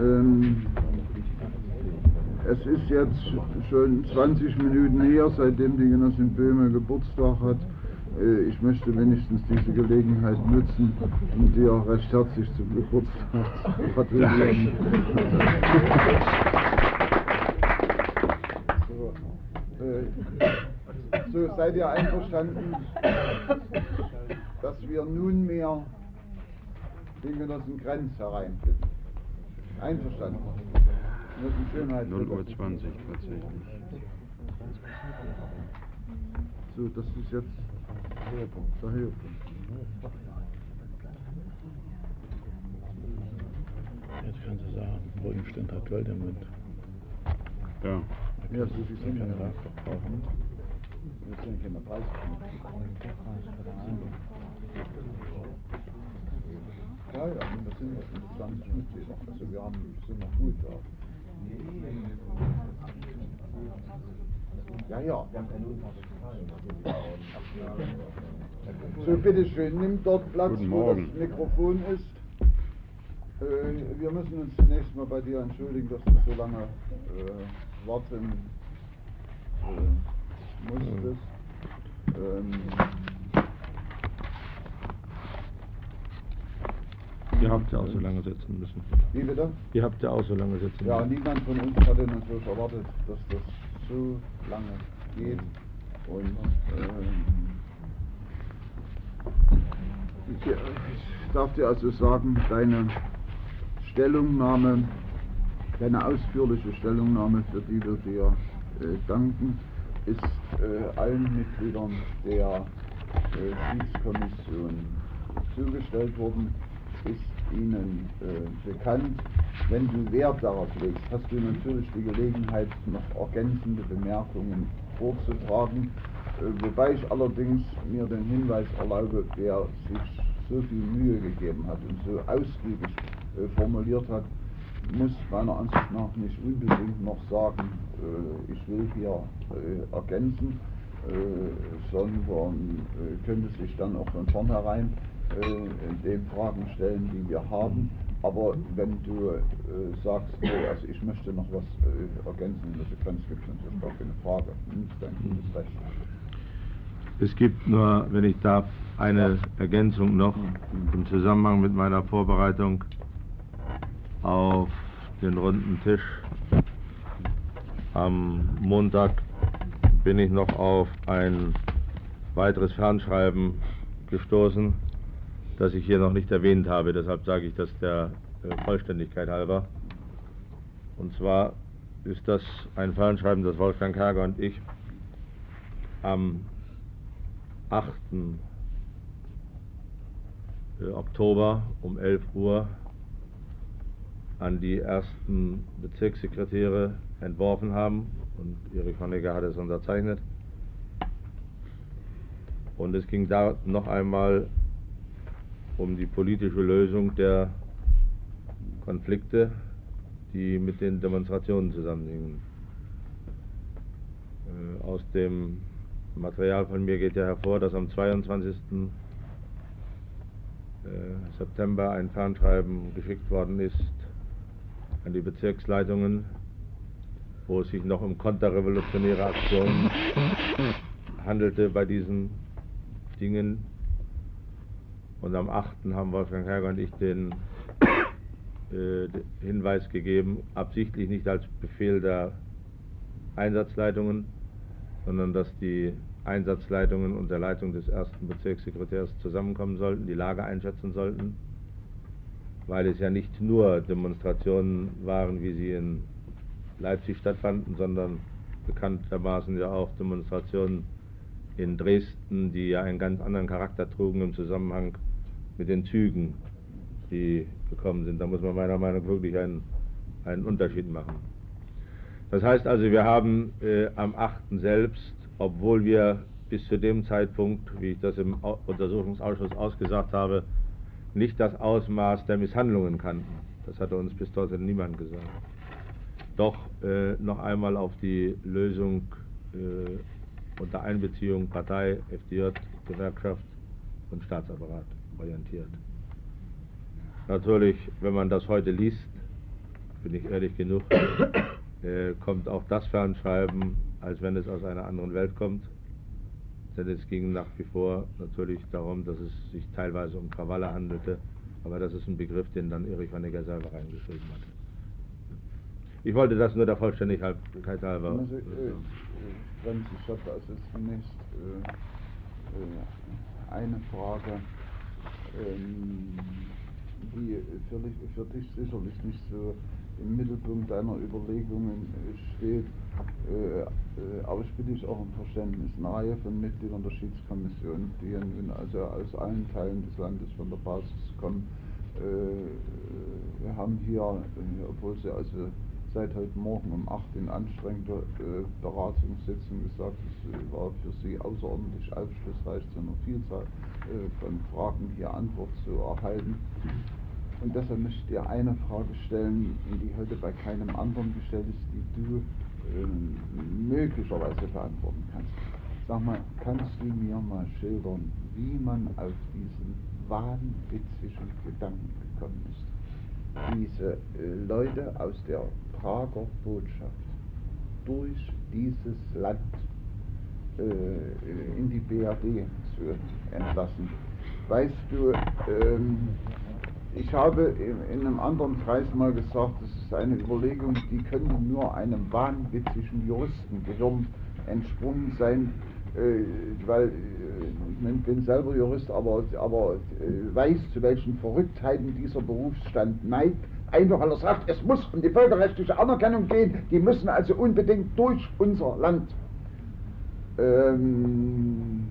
Ähm, es ist jetzt schon 20 Minuten her, seitdem die Genossin Böhme Geburtstag hat. Äh, ich möchte wenigstens diese Gelegenheit nutzen, um dir recht herzlich zum Geburtstag zu gratulieren. So, äh, seid ihr einverstanden, dass wir nunmehr den Genossen Grenz hereinbitten? Einverstanden. 0 Uhr 20 tatsächlich. So, das ist jetzt der Höhepunkt. Jetzt kannst du sagen, wo ihm stand hat Geld im Mund. Ja. Ja, so viel sind da. nachverkaufen. Wir sind keine Preise. Ja, ja, das sind ja 20 Mitglieder. Also wir haben, sind noch gut da. Ja, ja. So, bitteschön, nimm dort Platz, wo das. Mikrofon ist. Äh, wir müssen uns zunächst mal bei dir entschuldigen, dass du so lange äh, warten äh, musstest. Ähm, Ihr habt ja auch so lange sitzen müssen. wie bitte? Ihr habt ja auch so lange sitzen Ja, müssen. niemand von uns hatte natürlich erwartet, dass das so lange geht. Und ähm, ich, ich darf dir also sagen, deine Stellungnahme, deine ausführliche Stellungnahme, für die wir dir äh, danken, ist äh, allen Mitgliedern der äh, Schiedskommission zugestellt worden, ist Ihnen äh, bekannt. Wenn du Wert darauf legst, hast du natürlich die Gelegenheit, noch ergänzende Bemerkungen vorzutragen, äh, wobei ich allerdings mir den Hinweis erlaube, wer sich so viel Mühe gegeben hat und so ausgiebig äh, formuliert hat, muss meiner Ansicht nach nicht unbedingt noch sagen, äh, ich will hier äh, ergänzen, äh, sondern äh, könnte sich dann auch von vornherein in den Fragen stellen, die wir haben. Aber wenn du äh, sagst, nee, also ich möchte noch was äh, ergänzen in der Sequenz, gibt es natürlich gar keine Frage. Hm, Dein gutes Recht. Es gibt nur, wenn ich darf, eine Ergänzung noch im Zusammenhang mit meiner Vorbereitung auf den runden Tisch. Am Montag bin ich noch auf ein weiteres Fernschreiben gestoßen, das ich hier noch nicht erwähnt habe. Deshalb sage ich das der äh, Vollständigkeit halber. Und zwar ist das ein Fernschreiben, das Wolfgang Kerger und ich am 8. äh, Oktober um 11 Uhr an die ersten Bezirkssekretäre entworfen haben und Erich Honecker hat es unterzeichnet. Und es ging da noch einmal um die politische Lösung der Konflikte, die mit den Demonstrationen zusammenhingen. Äh, Aus dem Material von mir geht ja hervor, dass am 22. äh, September ein Fernschreiben geschickt worden ist an die Bezirksleitungen, wo es sich noch um konterrevolutionäre Aktionen handelte bei diesen Dingen. Und am 8. haben Wolfgang Herger und ich den äh, Hinweis gegeben, absichtlich nicht als Befehl der Einsatzleitungen, sondern dass die Einsatzleitungen unter Leitung des ersten Bezirkssekretärs zusammenkommen sollten, die Lage einschätzen sollten, weil es ja nicht nur Demonstrationen waren, wie sie in Leipzig stattfanden, sondern bekanntermaßen ja auch Demonstrationen in Dresden, die ja einen ganz anderen Charakter trugen im Zusammenhang mit den Zügen, die gekommen sind. Da muss man meiner Meinung nach wirklich einen, einen Unterschied machen. Das heißt also, wir haben äh, am 8. selbst, obwohl wir bis zu dem Zeitpunkt, wie ich das im Au- Untersuchungsausschuss ausgesagt habe, nicht das Ausmaß der Misshandlungen kannten. Das hatte uns bis dorthin niemand gesagt. Doch äh, noch einmal auf die Lösung äh, unter Einbeziehung Partei, FDJ, Gewerkschaft und Staatsapparat orientiert. Natürlich, wenn man das heute liest, bin ich ehrlich genug, äh, kommt auch das Fernschreiben, als wenn es aus einer anderen Welt kommt. Denn es ging nach wie vor natürlich darum, dass es sich teilweise um Krawalle handelte, aber das ist ein Begriff, den dann Erich Honecker selber reingeschrieben hat. Ich wollte das nur der Vollständigkeit halber. Also, äh, Franz, ich habe also äh, eine Frage, ähm, die für dich, für dich sicherlich nicht so im Mittelpunkt deiner Überlegungen steht. Äh, äh, aber ich bitte dich auch um Verständnis. Eine Reihe von Mitgliedern der Schiedskommission, die ja nun also aus allen Teilen des Landes von der Basis kommen, äh, haben hier, äh, obwohl sie also seit heute Morgen um 8 in anstrengender äh, Beratungssitzung gesagt, es äh, war für Sie außerordentlich aufschlussreich, zu einer Vielzahl äh, von Fragen hier Antwort zu erhalten. Und deshalb möchte ich dir eine Frage stellen, die heute bei keinem anderen gestellt ist, die du äh, möglicherweise beantworten kannst. Sag mal, kannst du mir mal schildern, wie man auf diesen wahnwitzigen Gedanken gekommen ist? Diese äh, Leute aus der Prager Botschaft durch dieses Land äh, in die BRD zu entlassen. Weißt du, ähm, ich habe in einem anderen Kreis mal gesagt, das ist eine Überlegung, die könnte nur einem wahnwitzigen Juristengehirn entsprungen sein, äh, weil äh, bin selber Jurist, aber, aber äh, weiß, zu welchen Verrücktheiten dieser Berufsstand neigt. Einfach weil er sagt, es muss um die völkerrechtliche Anerkennung gehen, die müssen also unbedingt durch unser Land. Ähm,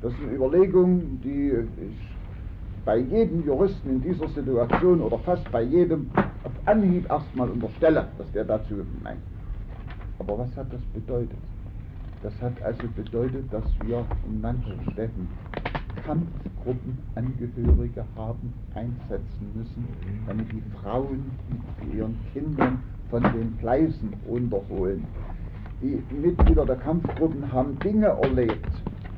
das sind Überlegungen, die ich bei jedem Juristen in dieser Situation oder fast bei jedem auf Anhieb erstmal unterstelle, dass der dazu meint. Aber was hat das bedeutet? Das hat also bedeutet, dass wir in manchen Städten Kampfgruppenangehörige haben einsetzen müssen, damit die Frauen mit ihren Kindern von den Fleißen runterholen. Die Mitglieder der Kampfgruppen haben Dinge erlebt,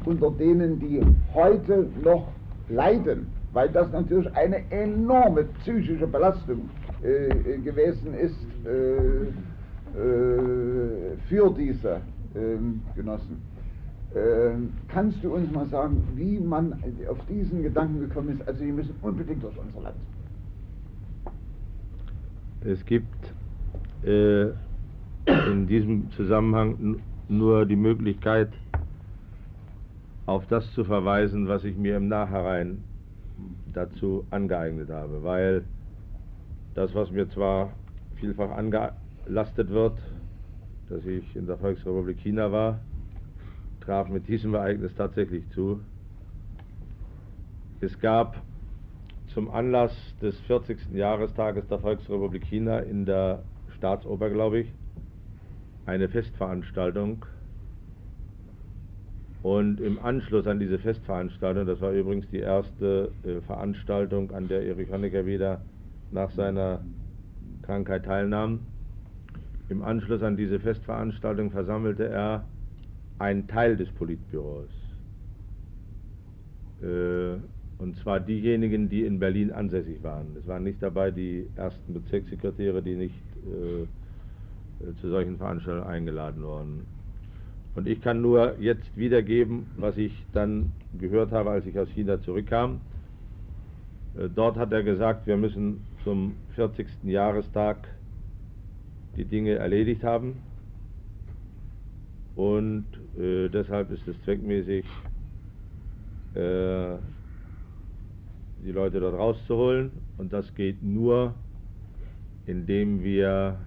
unter denen die heute noch leiden, weil das natürlich eine enorme psychische Belastung äh, gewesen ist äh, äh, für diese ähm, Genossen. Ähm, kannst du uns mal sagen, wie man auf diesen Gedanken gekommen ist? Also, die müssen unbedingt durch unser Land. Es gibt äh, in diesem Zusammenhang nur die Möglichkeit, auf das zu verweisen, was ich mir im Nachhinein dazu angeeignet habe, weil das, was mir zwar vielfach angelastet wird, dass ich in der Volksrepublik China war, traf mit diesem Ereignis tatsächlich zu. Es gab zum Anlass des 40. Jahrestages der Volksrepublik China in der Staatsoper, glaube ich, eine Festveranstaltung. Und im Anschluss an diese Festveranstaltung, das war übrigens die erste äh, Veranstaltung, an der Erich Honecker wieder nach seiner Krankheit teilnahm, im Anschluss an diese Festveranstaltung versammelte er einen Teil des Politbüros. Äh, und zwar diejenigen, die in Berlin ansässig waren. Es waren nicht dabei die ersten Bezirkssekretäre, die nicht äh, zu solchen Veranstaltungen eingeladen wurden. Und ich kann nur jetzt wiedergeben, was ich dann gehört habe, als ich aus China zurückkam. Äh, dort hat er gesagt, wir müssen zum 40. Jahrestag die Dinge erledigt haben. Und äh, deshalb ist es zweckmäßig, äh, die Leute dort rauszuholen. Und das geht nur, indem wir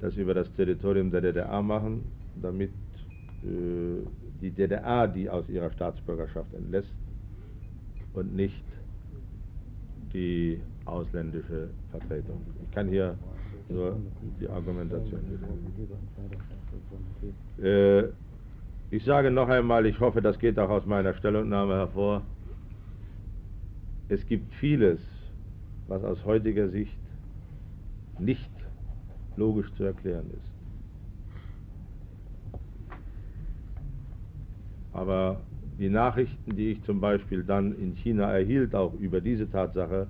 das über das Territorium der DDR machen, damit äh, die DDR die aus ihrer Staatsbürgerschaft entlässt und nicht die ausländische Vertretung. Ich kann hier nur die Argumentation. Äh, ich sage noch einmal, ich hoffe, das geht auch aus meiner Stellungnahme hervor. Es gibt vieles, was aus heutiger Sicht nicht logisch zu erklären ist. Aber die Nachrichten, die ich zum Beispiel dann in China erhielt, auch über diese Tatsache,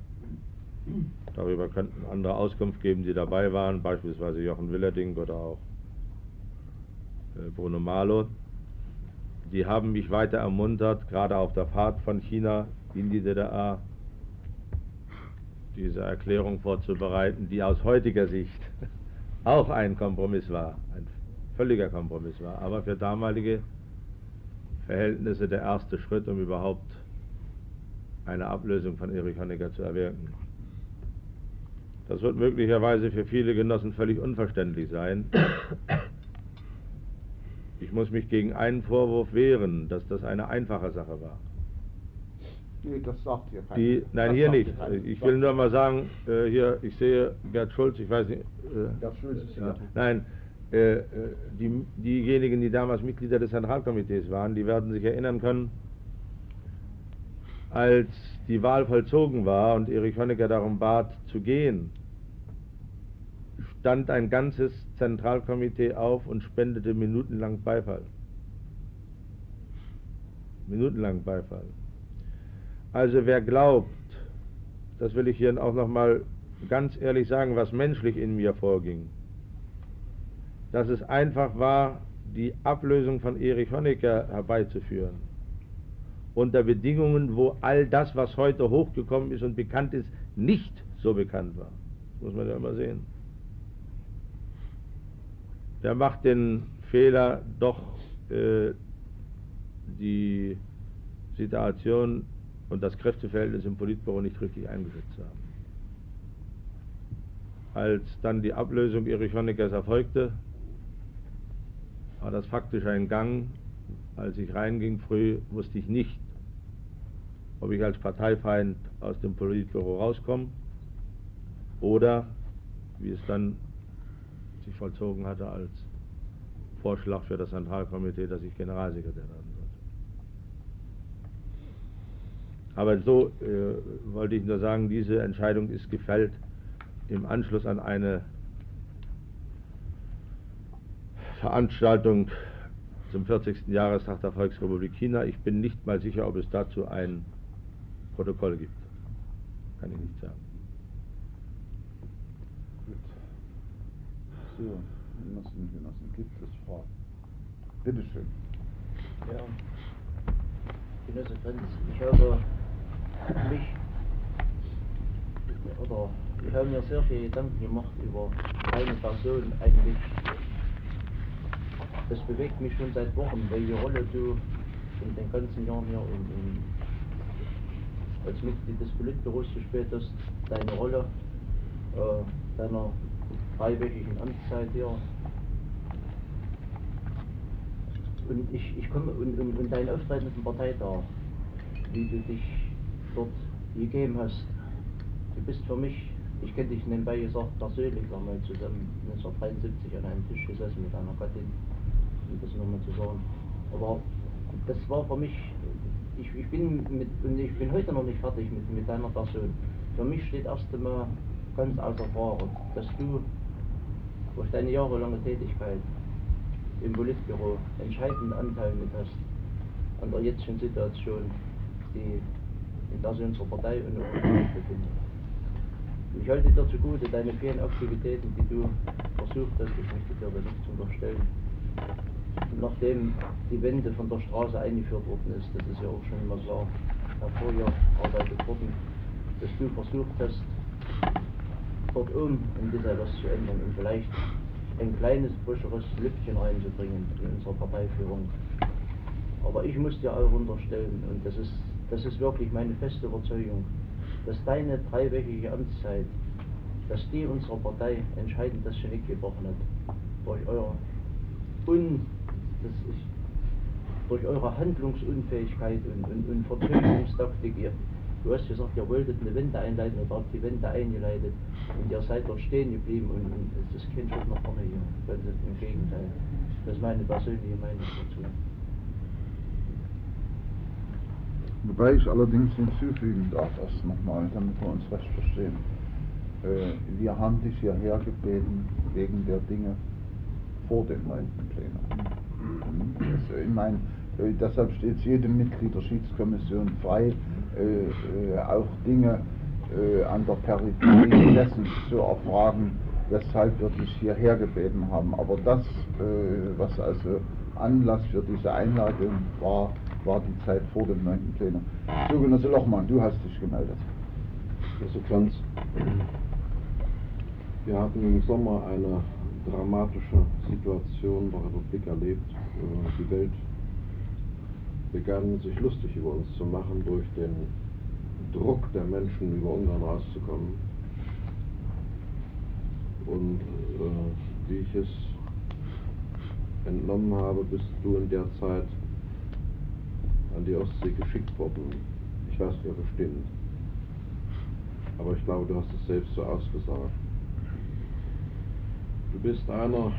Darüber könnten andere Auskunft geben, die dabei waren, beispielsweise Jochen Willerding oder auch äh, Bruno Malo. Die haben mich weiter ermuntert, gerade auf der Fahrt von China in die DDR, diese Erklärung vorzubereiten, die aus heutiger Sicht auch ein Kompromiss war, ein völliger Kompromiss war, aber für damalige Verhältnisse der erste Schritt, um überhaupt eine Ablösung von Erich Honecker zu erwirken. Das wird möglicherweise für viele Genossen völlig unverständlich sein. Ich muss mich gegen einen Vorwurf wehren, dass das eine einfache Sache war. Nee, das sagt hier keiner. Die, nein, Das hier nicht. Ich will nur mal sagen, äh, hier, ich sehe Gerd Schulz, ich weiß nicht. Äh, Gerd Schulz ist ja. Nein, äh, äh, die, diejenigen, die damals Mitglieder des Zentralkomitees waren, die werden sich erinnern können, als die Wahl vollzogen war und Erich Honecker darum bat, zu gehen, stand ein ganzes Zentralkomitee auf und spendete minutenlang Beifall. Minutenlang Beifall. Also wer glaubt, das will ich hier auch nochmal ganz ehrlich sagen, was menschlich in mir vorging, dass es einfach war, die Ablösung von Erich Honecker herbeizuführen. Unter Bedingungen, wo all das, was heute hochgekommen ist und bekannt ist, nicht so bekannt war. Das muss man ja immer sehen. Der macht den Fehler, doch äh, die Situation und das Kräfteverhältnis im Politbüro nicht richtig eingeschätzt zu haben. Als dann die Ablösung Erich Honeckers erfolgte, war das faktisch ein Gang. Als ich reinging früh, wusste ich nicht, ob ich als Parteifeind aus dem Politbüro rauskomme oder, wie es dann sich vollzogen hatte, als Vorschlag für das Zentralkomitee, dass ich Generalsekretär werden sollte. Aber so äh, wollte ich nur sagen, diese Entscheidung ist gefällt im Anschluss an eine Veranstaltung zum 40. Jahrestag der Volksrepublik China. Ich bin nicht mal sicher, ob es dazu ein Protokoll gibt. Kann ich nicht sagen. Gut. So, Genossen, Genossen, gibt es Fragen? Bitte schön. Ja. Genosse Frenz, ich habe mich oder ich habe mir sehr viele Gedanken gemacht über eine Person eigentlich. Das bewegt mich schon seit Wochen, welche Rolle du in den ganzen Jahren hier in, in, als Mitglied des Politbüros gespielt hast, deine Rolle äh, deiner dreiwöchigen Amtszeit hier und ich, ich komme und, und, und dein Auftreten auf dem Parteitag, wie du dich dort gegeben hast. Du bist für mich, ich kenne dich nebenbei gesagt, persönlich, wir haben mal zusammen 1973 an einem Tisch gesessen mit einer Gattin, um das nur mal zu sagen. Aber das war für mich, ich, ich bin mit, und ich bin heute noch nicht fertig mit, mit deiner Person. Für mich steht erst einmal ganz außer Frage, dass du durch deine jahrelange Tätigkeit im Politbüro entscheidenden Anteil mit hast an der jetzigen Situation, die in der sich unsere Partei und auch befindet. Ich halte dir zugute deine vielen Aktivitäten, die du versucht hast, ich möchte dir da nichts unterstellen. Nachdem die Wende von der Straße eingeführt worden ist, das ist ja auch schon mal so hervorgearbeitet worden, dass du versucht hast, dort oben ein bisschen was zu ändern und vielleicht ein kleines, frischeres Lüftchen reinzubringen in unsere Parteiführung. Aber ich muss dir auch unterstellen, und das ist, das ist wirklich meine feste Überzeugung, dass deine dreiwöchige Amtszeit, dass die unserer Partei entscheidend das Genick gebrochen hat. Durch eure Un, das ist, durch eure Handlungsunfähigkeit und, und, und Verteidigungstaktik. Ihr, du hast gesagt, ihr wolltet eine Wende einleiten oder habt die Wende eingeleitet und ihr seid dort stehen geblieben und, und es ist kein Schritt nach vorne hier. Ganz im Gegenteil. Das ist meine persönliche Meinung dazu. Wobei ich allerdings hinzufügen darf, erst nochmal, damit wir uns recht verstehen. Äh, wir haben dich hierher gebeten wegen der Dinge vor dem 9. Plenum. Mhm. Das, ich meine, äh, deshalb steht es jedem Mitglied der Schiedskommission frei, äh, äh, auch Dinge äh, an der Peripherie dessen zu erfragen, weshalb wir dich hierher gebeten haben. Aber das, äh, was also Anlass für diese Einladung war, war die Zeit vor dem 9. Plenum. So, Genosse Lochmann, du hast dich gemeldet. Herr Kranz, wir haben im Sommer eine dramatische Situation der Republik erlebt. Äh, die Welt begann sich lustig über uns zu machen durch den Druck der Menschen, über Ungarn rauszukommen. Und äh, wie ich es entnommen habe, bist du in der Zeit an die Ostsee geschickt worden. Ich weiß nicht, ob es stimmt. Aber ich glaube, du hast es selbst so ausgesagt. Du bist einer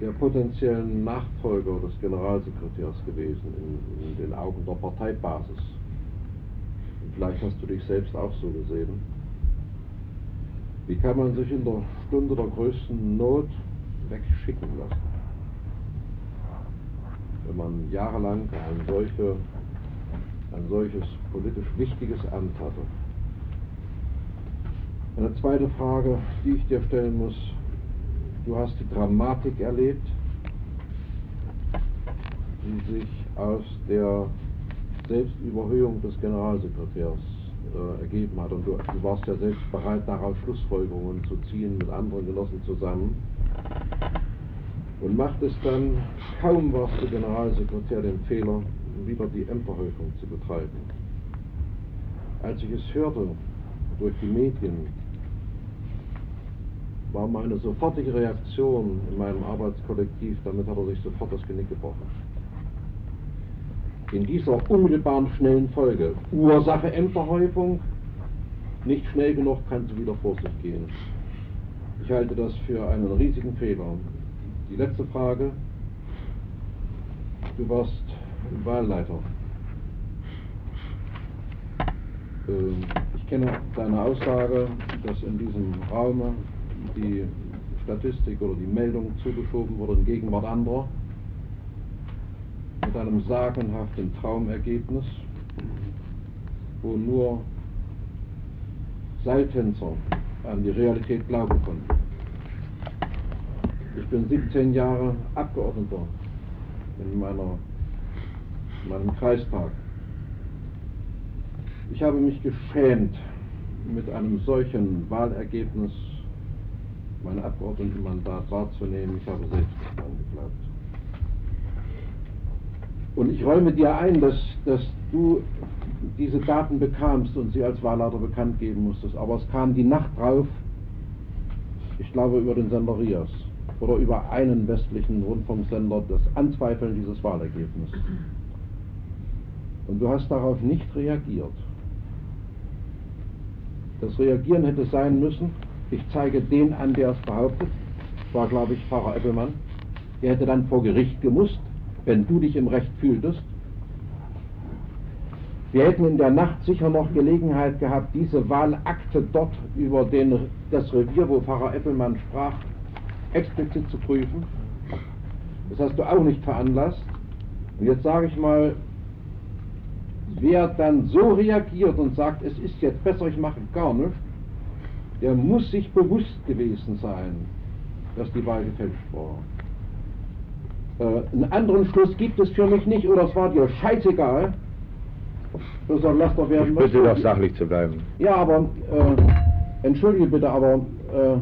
der potenziellen Nachfolger des Generalsekretärs gewesen in, in den Augen der Parteibasis. Und vielleicht hast du dich selbst auch so gesehen. Wie kann man sich in der Stunde der größten Not wegschicken lassen? Wenn man jahrelang ein, solche, ein solches politisch wichtiges Amt hatte. Eine zweite Frage, die ich dir stellen muss, Du hast die Dramatik erlebt, die sich aus der Selbstüberhöhung des Generalsekretärs äh, ergeben hat. Und du, du, warst ja selbst bereit, daraus Schlussfolgerungen zu ziehen mit anderen Genossen zusammen. Und macht es dann, kaum warst du Generalsekretär, den Fehler, wieder die Ämterhäufung zu betreiben. Als ich es hörte durch die Medien, war meine sofortige Reaktion in meinem Arbeitskollektiv, damit hat er sich sofort das Genick gebrochen. In dieser unmittelbaren schnellen Folge, Ursache Ämterhäufung, nicht schnell genug kann sie wieder vor sich gehen. Ich halte das für einen riesigen Fehler. Die letzte Frage, du warst Wahlleiter. Ähm, ich kenne deine Aussage, dass in diesem Raum die Statistik oder die Meldung zugeschoben wurde in Gegenwart anderer mit einem sagenhaften Traumergebnis, wo nur Seiltänzer an die Realität glauben konnten. Ich bin 17 Jahre Abgeordneter in, meiner, in meinem Kreistag. Ich habe mich geschämt, mit einem solchen Wahlergebnis mein Abgeordnetenmandat wahrzunehmen. Ich habe selbst nicht dran geglaubt. Und ich räume dir ein, dass, dass du diese Daten bekamst und sie als Wahlleiter bekannt geben musstest. Aber es kam die Nacht drauf, ich glaube über den Sender Rias oder über einen westlichen Rundfunksender, das Anzweifeln dieses Wahlergebnisses. Und du hast darauf nicht reagiert. Das Reagieren hätte sein müssen, ich zeige den an, der es behauptet. War, glaube ich, Pfarrer Eppelmann. Der hätte dann vor Gericht gemusst, wenn du dich im Recht fühltest. Wir hätten in der Nacht sicher noch Gelegenheit gehabt, diese Wahlakte dort über den, das Revier, wo Pfarrer Eppelmann sprach, explizit zu prüfen. Das hast du auch nicht veranlasst. Und jetzt sage ich mal, wer dann so reagiert und sagt, es ist jetzt besser, ich mache gar nichts, der muss sich bewusst gewesen sein, dass die Wahl gefälscht war. Äh, einen anderen Schluss gibt es für mich nicht, oder es war dir scheißegal. Lass doch werden. Ich bitte doch sachlich zu bleiben. Ja, aber, äh, entschuldige bitte, aber äh,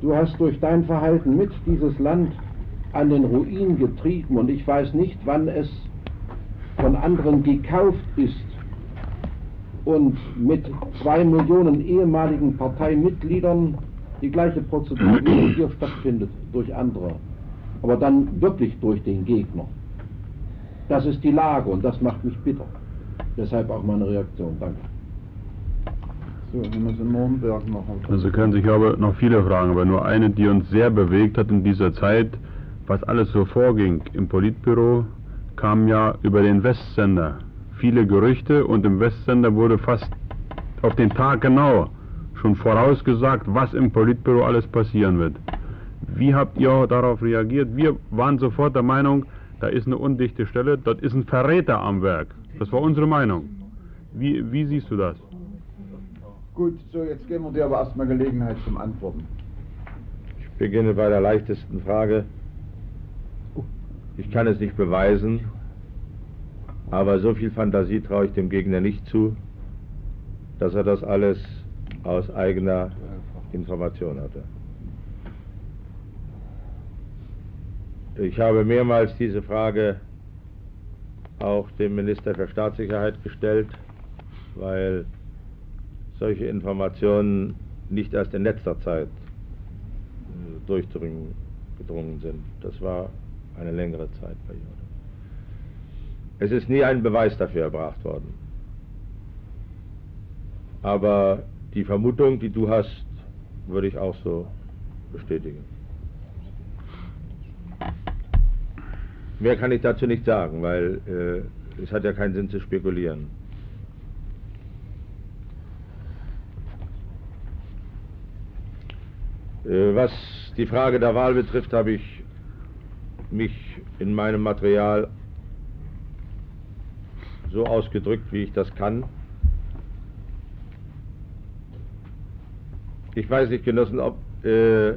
du hast durch dein Verhalten mit dieses Land an den Ruin getrieben und ich weiß nicht, wann es von anderen gekauft ist und mit zwei Millionen ehemaligen Parteimitgliedern die gleiche Prozedur wie hier stattfindet durch andere, aber dann wirklich durch den Gegner. Das ist die Lage und das macht mich bitter. Deshalb auch meine Reaktion. Danke. So, Also können sich aber noch viele fragen, aber nur eine, die uns sehr bewegt hat in dieser Zeit, was alles so vorging im Politbüro, kam ja über den Westsender viele Gerüchte und im Westsender wurde fast auf den Tag genau schon vorausgesagt, was im Politbüro alles passieren wird. Wie habt ihr darauf reagiert? Wir waren sofort der Meinung, da ist eine undichte Stelle, dort ist ein Verräter am Werk. Das war unsere Meinung. Wie, wie siehst du das? Gut, so jetzt geben wir dir aber erstmal Gelegenheit zum Antworten. Ich beginne bei der leichtesten Frage. Ich kann es nicht beweisen, aber so viel Fantasie traue ich dem Gegner nicht zu, dass er das alles aus eigener Information hatte. Ich habe mehrmals diese Frage auch dem Minister für Staatssicherheit gestellt, weil solche Informationen nicht erst in letzter Zeit äh, durchgedrungen sind. Das war eine längere Zeitperiode. Es ist nie ein Beweis dafür erbracht worden. Aber die Vermutung, die du hast, würde ich auch so bestätigen. Mehr kann ich dazu nicht sagen, weil äh, es hat ja keinen Sinn zu spekulieren. Äh, was die Frage der Wahl betrifft, habe ich mich in meinem Material so ausgedrückt, wie ich das kann. Ich weiß nicht, Genossen, ob äh, äh,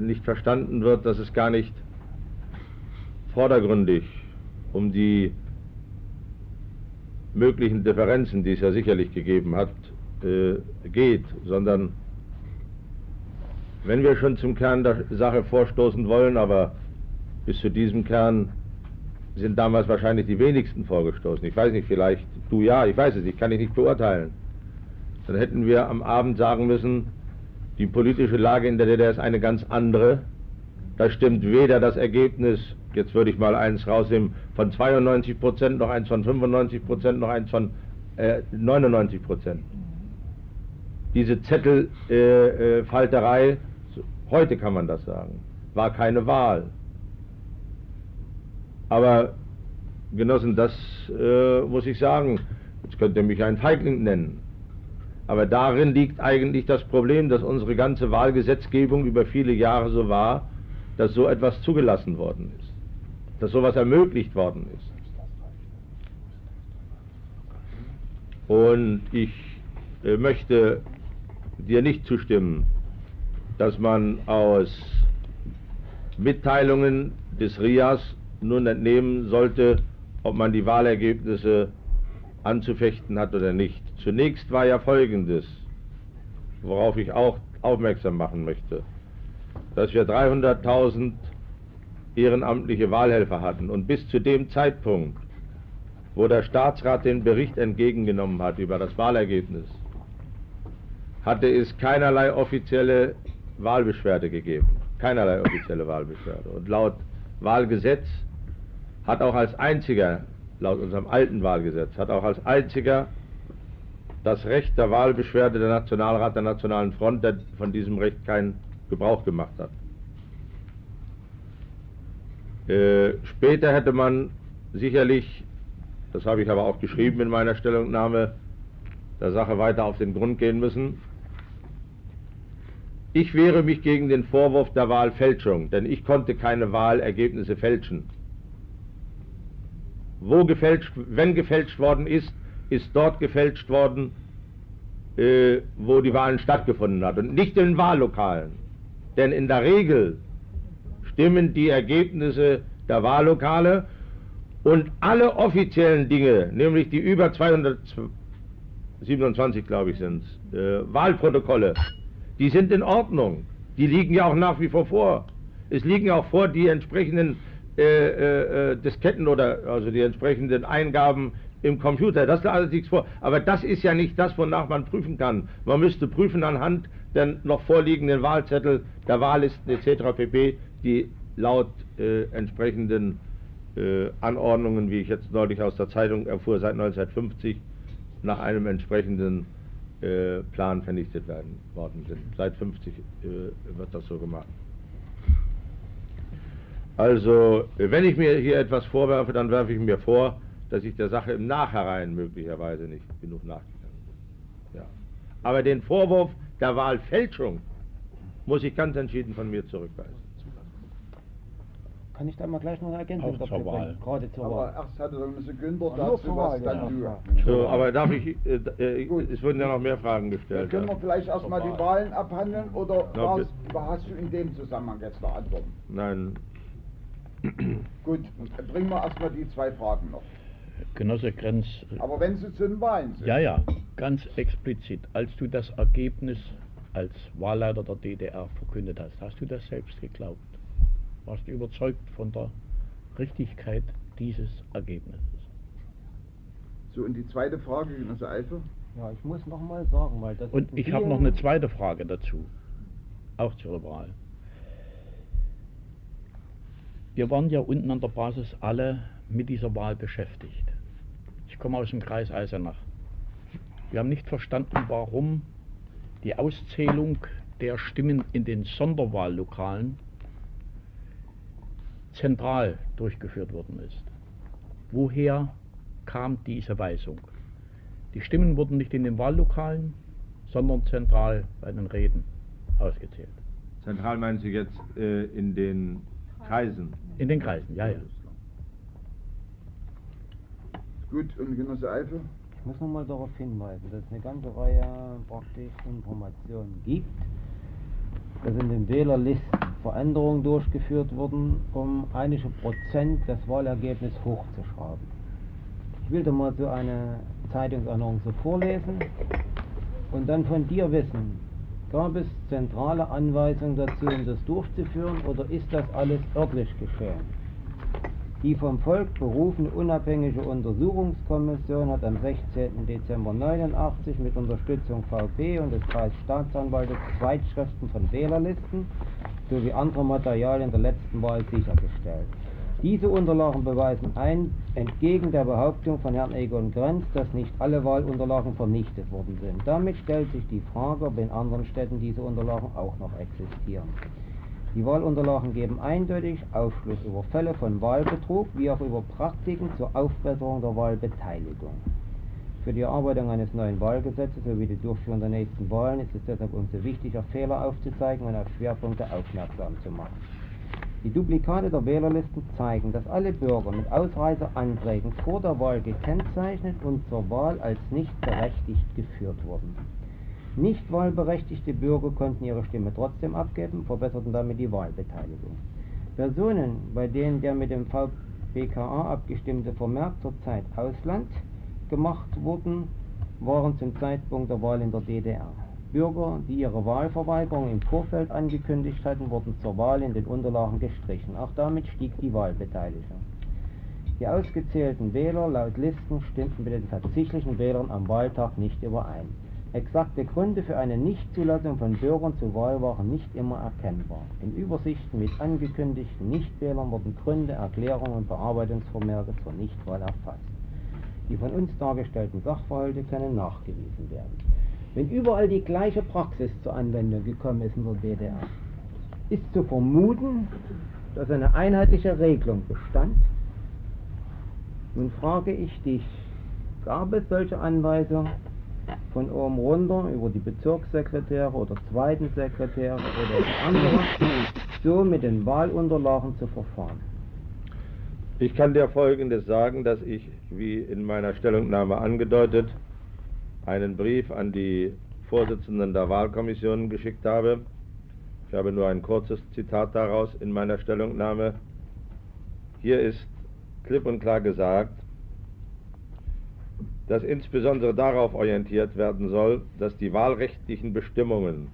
nicht verstanden wird, dass es gar nicht vordergründig um die möglichen Differenzen, die es ja sicherlich gegeben hat, äh, geht, sondern wenn wir schon zum Kern der Sache vorstoßen wollen, aber bis zu diesem Kern sind damals wahrscheinlich die wenigsten vorgestoßen. Ich weiß nicht, vielleicht du ja, ich weiß es nicht, kann ich nicht beurteilen. Dann hätten wir am Abend sagen müssen, die politische Lage in der DDR ist eine ganz andere. Da stimmt weder das Ergebnis, jetzt würde ich mal eins rausnehmen, von 92 Prozent, noch eins von 95 Prozent, noch eins von äh, 99 Prozent. Diese Zettelfalterei, äh, äh, heute kann man das sagen, war keine Wahl. Aber Genossen, das äh, muss ich sagen, jetzt könnt ihr mich einen Feigling nennen. Aber darin liegt eigentlich das Problem, dass unsere ganze Wahlgesetzgebung über viele Jahre so war, dass so etwas zugelassen worden ist, dass sowas ermöglicht worden ist. Und ich äh, möchte dir nicht zustimmen, dass man aus Mitteilungen des RIAS nun entnehmen sollte, ob man die Wahlergebnisse anzufechten hat oder nicht. Zunächst war ja Folgendes, worauf ich auch aufmerksam machen möchte, dass wir 300.000 ehrenamtliche Wahlhelfer hatten und bis zu dem Zeitpunkt, wo der Staatsrat den Bericht entgegengenommen hat über das Wahlergebnis, hatte es keinerlei offizielle Wahlbeschwerde gegeben. Keinerlei offizielle Wahlbeschwerde. Und laut Wahlgesetz hat auch als einziger, laut unserem alten Wahlgesetz, hat auch als einziger das Recht der Wahlbeschwerde der Nationalrat der Nationalen Front, der von diesem Recht keinen Gebrauch gemacht hat. Äh, später hätte man sicherlich, das habe ich aber auch geschrieben in meiner Stellungnahme, der Sache weiter auf den Grund gehen müssen. Ich wehre mich gegen den Vorwurf der Wahlfälschung, denn ich konnte keine Wahlergebnisse fälschen. Wo gefälscht, wenn gefälscht worden ist, ist dort gefälscht worden, äh, wo die Wahlen stattgefunden hat und nicht in Wahllokalen. Denn in der Regel stimmen die Ergebnisse der Wahllokale und alle offiziellen Dinge, nämlich die über 227, glaube ich, sind äh, Wahlprotokolle, die sind in Ordnung. Die liegen ja auch nach wie vor vor. Es liegen auch vor die entsprechenden äh, äh, äh, Disketten oder also die entsprechenden Eingaben im Computer. Das ist alles nichts vor. Aber das ist ja nicht das, wonach man prüfen kann. Man müsste prüfen anhand der noch vorliegenden Wahlzettel, der Wahllisten etc. pp., die laut äh, entsprechenden äh, Anordnungen, wie ich jetzt neulich aus der Zeitung erfuhr, seit 1950 nach einem entsprechenden äh, Plan vernichtet werden worden sind. Seit 50 wird das so gemacht. Also, wenn ich mir hier etwas vorwerfe, dann werfe ich mir vor, dass ich der Sache im Nachhinein möglicherweise nicht genug nachgegangen bin. Ja. Aber den Vorwurf der Wahlfälschung muss ich ganz entschieden von mir zurückweisen. Kann ich da mal gleich noch eine Ergänzung zur Wahl. Gerade zur Aber Wahl. erst hatte dann müssen Günther Ja, nur dazu zur was, Wahl, dann ja. du. So, aber darf ich, äh, äh, Gut. es wurden ja noch mehr Fragen Dann gestellt. können wir vielleicht erstmal die Wahlen abhandeln oder war's, hast du in dem Zusammenhang jetzt noch Antworten? Nein, Gut, bringen wir erstmal die zwei Fragen noch. Genosse Grenz, Aber wenn sie zu den Wahlen sind. ja, ja, ganz explizit, als du das Ergebnis als Wahlleiter der DDR verkündet hast, hast du das selbst geglaubt? Warst du überzeugt von der Richtigkeit dieses Ergebnisses? So, und die zweite Frage, Genosse Eifer. Ja, ich muss noch mal sagen, weil das Und ich habe noch eine zweite Frage dazu, auch zur Wahl. Wir waren ja unten an der Basis alle mit dieser Wahl beschäftigt. Ich komme aus dem Kreis Eisenach. Wir haben nicht verstanden, warum die Auszählung der Stimmen in den Sonderwahllokalen zentral durchgeführt worden ist. Woher kam diese Weisung? Die Stimmen wurden nicht in den Wahllokalen, sondern zentral bei den Reden ausgezählt. zentral meinen Sie jetzt äh, in den Kreisen? In den Kreisen, ja, ja. Gut, und Genosse Eifer? Ich muss noch mal darauf hinweisen, dass es eine ganze Reihe praktisch Informationen gibt, dass in den Wählerlisten Veränderungen durchgeführt wurden, um einige Prozent das Wahlergebnis hochzuschrauben. Ich will dir mal so eine Zeitungsannonce vorlesen und dann von dir wissen, gab es zentrale Anweisungen dazu, um das durchzuführen oder ist das alles örtlich geschehen? Die vom Volk berufene unabhängige Untersuchungskommission hat am 16. Dezember 89 mit Unterstützung VP und des Kreisstaatsanwaltes Zweitschriften von Wählerlisten sowie andere Materialien der letzten Wahl sichergestellt. Diese Unterlagen beweisen ein, entgegen der Behauptung von Herrn Egon Grenz, dass nicht alle Wahlunterlagen vernichtet worden sind. Damit stellt sich die Frage, ob in anderen Städten diese Unterlagen auch noch existieren. Die Wahlunterlagen geben eindeutig Aufschluss über Fälle von Wahlbetrug wie auch über Praktiken zur Aufbesserung der Wahlbeteiligung. Für die Erarbeitung eines neuen Wahlgesetzes sowie die Durchführung der nächsten Wahlen ist es deshalb umso wichtiger, Fehler aufzuzeigen und auf Schwerpunkte aufmerksam zu machen. Die Duplikate der Wählerlisten zeigen, dass alle Bürger mit Ausreiseanträgen vor der Wahl gekennzeichnet und zur Wahl als nicht berechtigt geführt wurden. Nicht wahlberechtigte Bürger konnten ihre Stimme trotzdem abgeben, verbesserten damit die Wahlbeteiligung. Personen, bei denen der mit dem VBKA abgestimmte Vermerk zurzeit Ausland gemacht wurden, waren zum Zeitpunkt der Wahl in der DDR. Bürger, die ihre Wahlverweigerung im Vorfeld angekündigt hatten, wurden zur Wahl in den Unterlagen gestrichen. Auch damit stieg die Wahlbeteiligung. Die ausgezählten Wähler laut Listen stimmten mit den tatsächlichen Wählern am Wahltag nicht überein. Exakte Gründe für eine Nichtzulassung von Bürgern zur Wahl waren nicht immer erkennbar. In Übersichten mit angekündigten Nichtwählern wurden Gründe, Erklärungen und Bearbeitungsvermerke zur Nichtwahl erfasst. Die von uns dargestellten Sachverhalte können nachgewiesen werden. Wenn überall die gleiche Praxis zur Anwendung gekommen ist in der DDR, ist zu vermuten, dass eine einheitliche Regelung bestand. Nun frage ich dich, gab es solche Anweisungen von oben runter über die Bezirkssekretäre oder zweiten Sekretäre oder andere, so mit den Wahlunterlagen zu verfahren? Ich kann dir Folgendes sagen, dass ich, wie in meiner Stellungnahme angedeutet, einen Brief an die Vorsitzenden der Wahlkommissionen geschickt habe. Ich habe nur ein kurzes Zitat daraus in meiner Stellungnahme. Hier ist klipp und klar gesagt, dass insbesondere darauf orientiert werden soll, dass die wahlrechtlichen Bestimmungen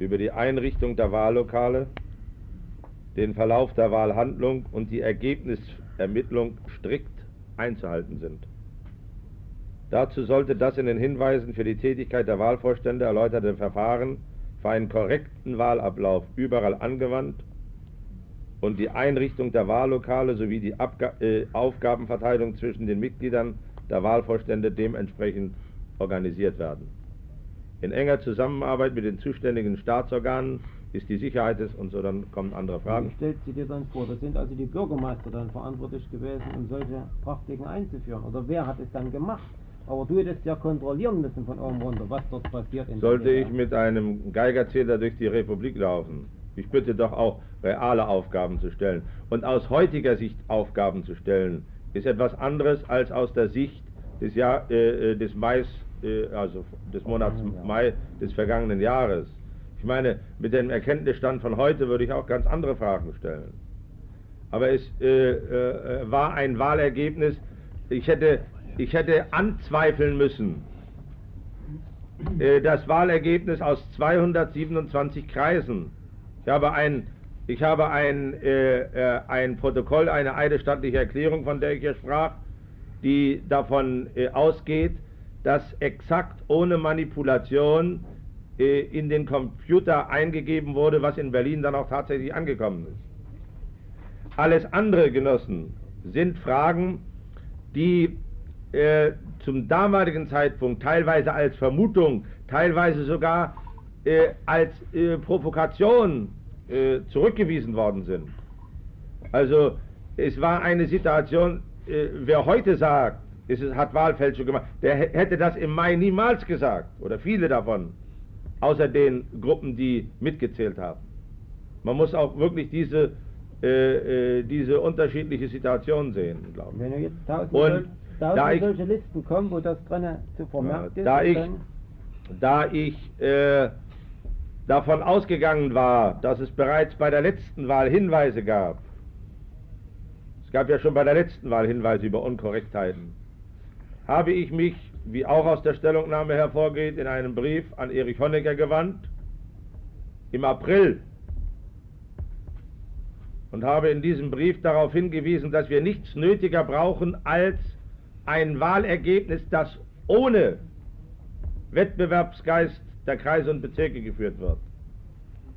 über die Einrichtung der Wahllokale, den Verlauf der Wahlhandlung und die Ergebnisermittlung strikt einzuhalten sind. Dazu sollte das in den Hinweisen für die Tätigkeit der Wahlvorstände erläuterte Verfahren für einen korrekten Wahlablauf überall angewandt und die Einrichtung der Wahllokale sowie die Abga äh, Aufgabenverteilung zwischen den Mitgliedern der Wahlvorstände dementsprechend organisiert werden. In enger Zusammenarbeit mit den zuständigen Staatsorganen ist die Sicherheit des und so dann kommen andere Fragen. Wie stellt sie dir dann vor? Das sind also die Bürgermeister dann verantwortlich gewesen, um solche Praktiken einzuführen. Oder wer hat es dann gemacht? Aber du hättest ja kontrollieren müssen von oben runter, was dort passiert. Sollte ich mit einem Geigerzähler durch die Republik laufen Ich bitte doch auch, reale Aufgaben zu stellen. Und aus heutiger Sicht Aufgaben zu stellen, ist etwas anderes als aus der Sicht des, Jahr, äh, äh des Mais, äh, also des Monats Mai des vergangenen Jahres. Ich meine, mit dem Erkenntnisstand von heute würde ich auch ganz andere Fragen stellen. Aber es äh, äh, war ein Wahlergebnis, ich hätte, ich hätte anzweifeln müssen, äh, das Wahlergebnis aus 227 Kreisen. Ich habe ein, ich habe ein, äh, äh, ein Protokoll, eine eidesstattliche Erklärung, von der ich hier sprach, die davon äh, ausgeht, dass exakt ohne Manipulation äh, in den Computer eingegeben wurde, was in Berlin dann auch tatsächlich angekommen ist. Alles andere, Genossen, sind Fragen, die äh, zum damaligen Zeitpunkt teilweise als Vermutung, teilweise sogar äh, als äh, Provokation äh, zurückgewiesen worden sind. Also es war eine Situation, äh, wer heute sagt, es hat Wahlfälschung gemacht, der hätte das im Mai niemals gesagt, oder viele davon, außer den Gruppen, die mitgezählt haben. Man muss auch wirklich diese, äh, diese unterschiedliche Situation sehen, glaube ich. Wenn du jetzt tausend da ich, solche Listen kommen, wo das drin zu vermerkt ist. Da ich, da ich äh, davon ausgegangen war, dass es bereits bei der letzten Wahl Hinweise gab, es gab ja schon bei der letzten Wahl Hinweise über Unkorrektheiten, habe ich mich, wie auch aus der Stellungnahme hervorgeht, in einem Brief an Erich Honecker gewandt, im April, und habe in diesem Brief darauf hingewiesen, dass wir nichts nötiger brauchen als ein Wahlergebnis, das ohne Wettbewerbsgeist der Kreise und Bezirke geführt wird.